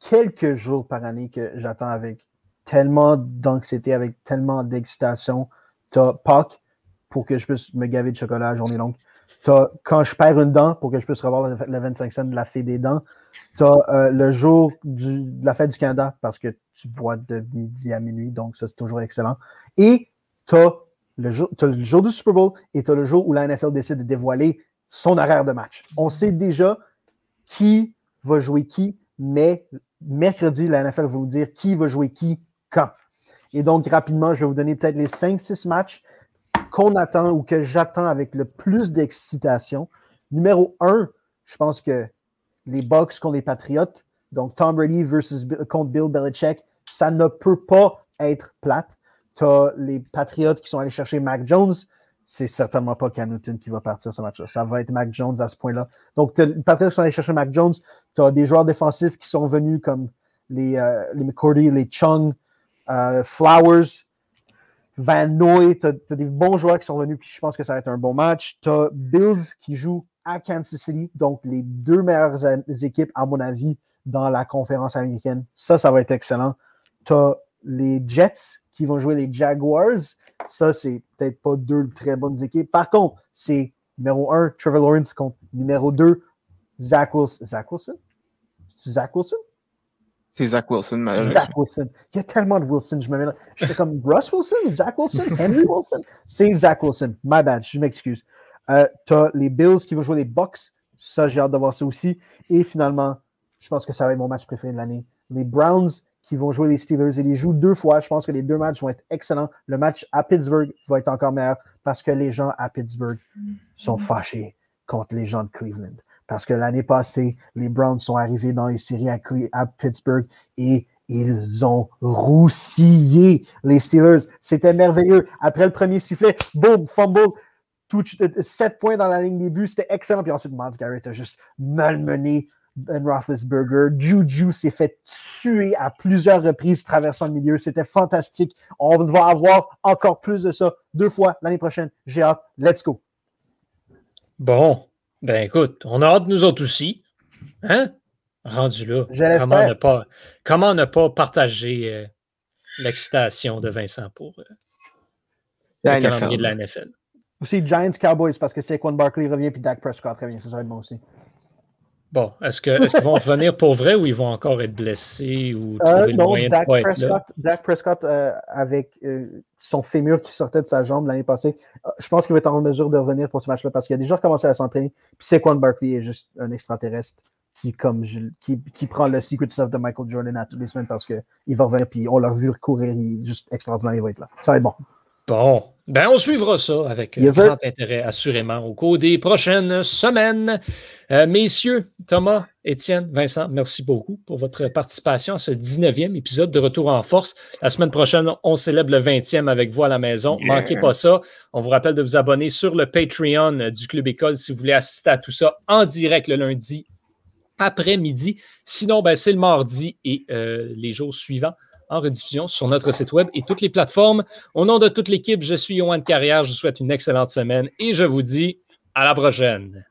quelques jours par année que j'attends avec tellement d'anxiété, avec tellement d'excitation. Pâques pour que je puisse me gaver de chocolat à journée longue quand je perds une dent pour que je puisse revoir le, 25 cents de la fée des dents. Tu as euh, le jour de la fête du Canada parce que tu bois de midi à minuit, donc ça c'est toujours excellent. Et tu as, le jour, le jour du Super Bowl et tu as le jour où la NFL décide de dévoiler son horaire de match. On sait déjà qui va jouer qui, mais mercredi, la NFL va vous dire qui va jouer qui quand. Et donc, rapidement, je vais vous donner peut-être les 5-6 matchs qu'on attend ou que j'attends avec le plus d'excitation. Numéro un, je pense que les Bucks contre les Patriots, donc Tom Brady versus contre Bill Belichick, ça ne peut pas être plate. Tu as les Patriots qui sont allés chercher Mac Jones. C'est certainement pas Cam Newton qui va partir ce match-là. Ça va être Mac Jones à ce point-là. Donc, les Patriots sont allés chercher Mac Jones. Tu as des joueurs défensifs qui sont venus comme les, euh, les McCordy, les Chung, euh, Flowers, Van Noy, tu as, des bons joueurs qui sont venus, puis je pense que ça va être un bon match. Tu as Bills qui joue à Kansas City, donc les deux meilleures équipes, à mon avis, dans la conférence américaine. Ça, ça va être excellent. Tu as les Jets qui vont jouer les Jaguars, Ça, c'est peut-être pas deux très bonnes équipes. Par contre, c'est numéro 1, Trevor Lawrence contre numéro 2, Zach Wilson. Zach Wilson? Zach Wilson? C'est Zach Wilson, malheureusement. Zach Wilson. Il y a tellement de Wilson. Je me mets J'étais comme Russ Wilson, Zach Wilson, Henry Wilson. C'est Zach Wilson. My bad, je m'excuse. Euh, tu as les Bills qui vont jouer les Bucks. Ça, j'ai hâte de voir ça aussi. Et finalement, je pense que ça va être mon match préféré de l'année. Les Browns qui vont jouer les Steelers. Ils les jouent deux fois. Je pense que les deux matchs vont être excellents. Le match à Pittsburgh va être encore meilleur parce que les gens à Pittsburgh sont fâchés contre les gens de Cleveland. Parce que l'année passée, les Browns sont arrivés dans les séries à, Pittsburgh et ils ont roussillé les Steelers. C'était merveilleux. Après le premier sifflet, boum, fumble, tout, 7 points dans la ligne des buts. C'était excellent. Puis ensuite, Miles Garrett a juste malmené Ben Roethlisberger. Juju s'est fait tuer à plusieurs reprises traversant le milieu. C'était fantastique. On va avoir encore plus de ça deux fois l'année prochaine. J'ai hâte. Let's go. Bon, ben écoute, on a hâte nous autres aussi. Hein? Rendu là. Comment ne, pas, comment ne pas partager euh, l'excitation de Vincent pour euh, le calendrier de la NFL? Aussi Giants Cowboys parce que c'est Saquon Barkley revient puis Dak Prescott revient. Ça, ça va être bon aussi. Bon, est-ce qu'ils est vont revenir pour vrai ou ils vont encore être blessés ou euh, trouver le moyen Dak de pas Prescott, être là? Dak Prescott, euh, avec euh, son fémur qui sortait de sa jambe l'année passée, je pense qu'il va être en mesure de revenir pour ce match-là parce qu'il a déjà commencé à s'entraîner. Puis Saquon Barkley est juste un extraterrestre qui, comme qui, qui, prend le secret stuff de Michael Jordan à toutes les semaines parce qu'il va revenir puis on l'a vu courir, il est juste extraordinaire, il va être là. Ça va être bon. Bon, ben on suivra ça avec grand intérêt, assurément, au cours des prochaines semaines. Euh, messieurs, Thomas, Étienne, Vincent, merci beaucoup pour votre participation à ce 19e épisode de Retour en force. La semaine prochaine, on célèbre le 20e avec vous à la maison. Manquez pas ça. On vous rappelle de vous abonner sur le Patreon du Club École si vous voulez assister à tout ça en direct le lundi après-midi. Sinon, ben, c'est le mardi et euh, les jours suivants en rediffusion sur notre site web et toutes les plateformes. Au nom de toute l'équipe, je suis Yohan Carrière. Je vous souhaite une excellente semaine et je vous dis à la prochaine.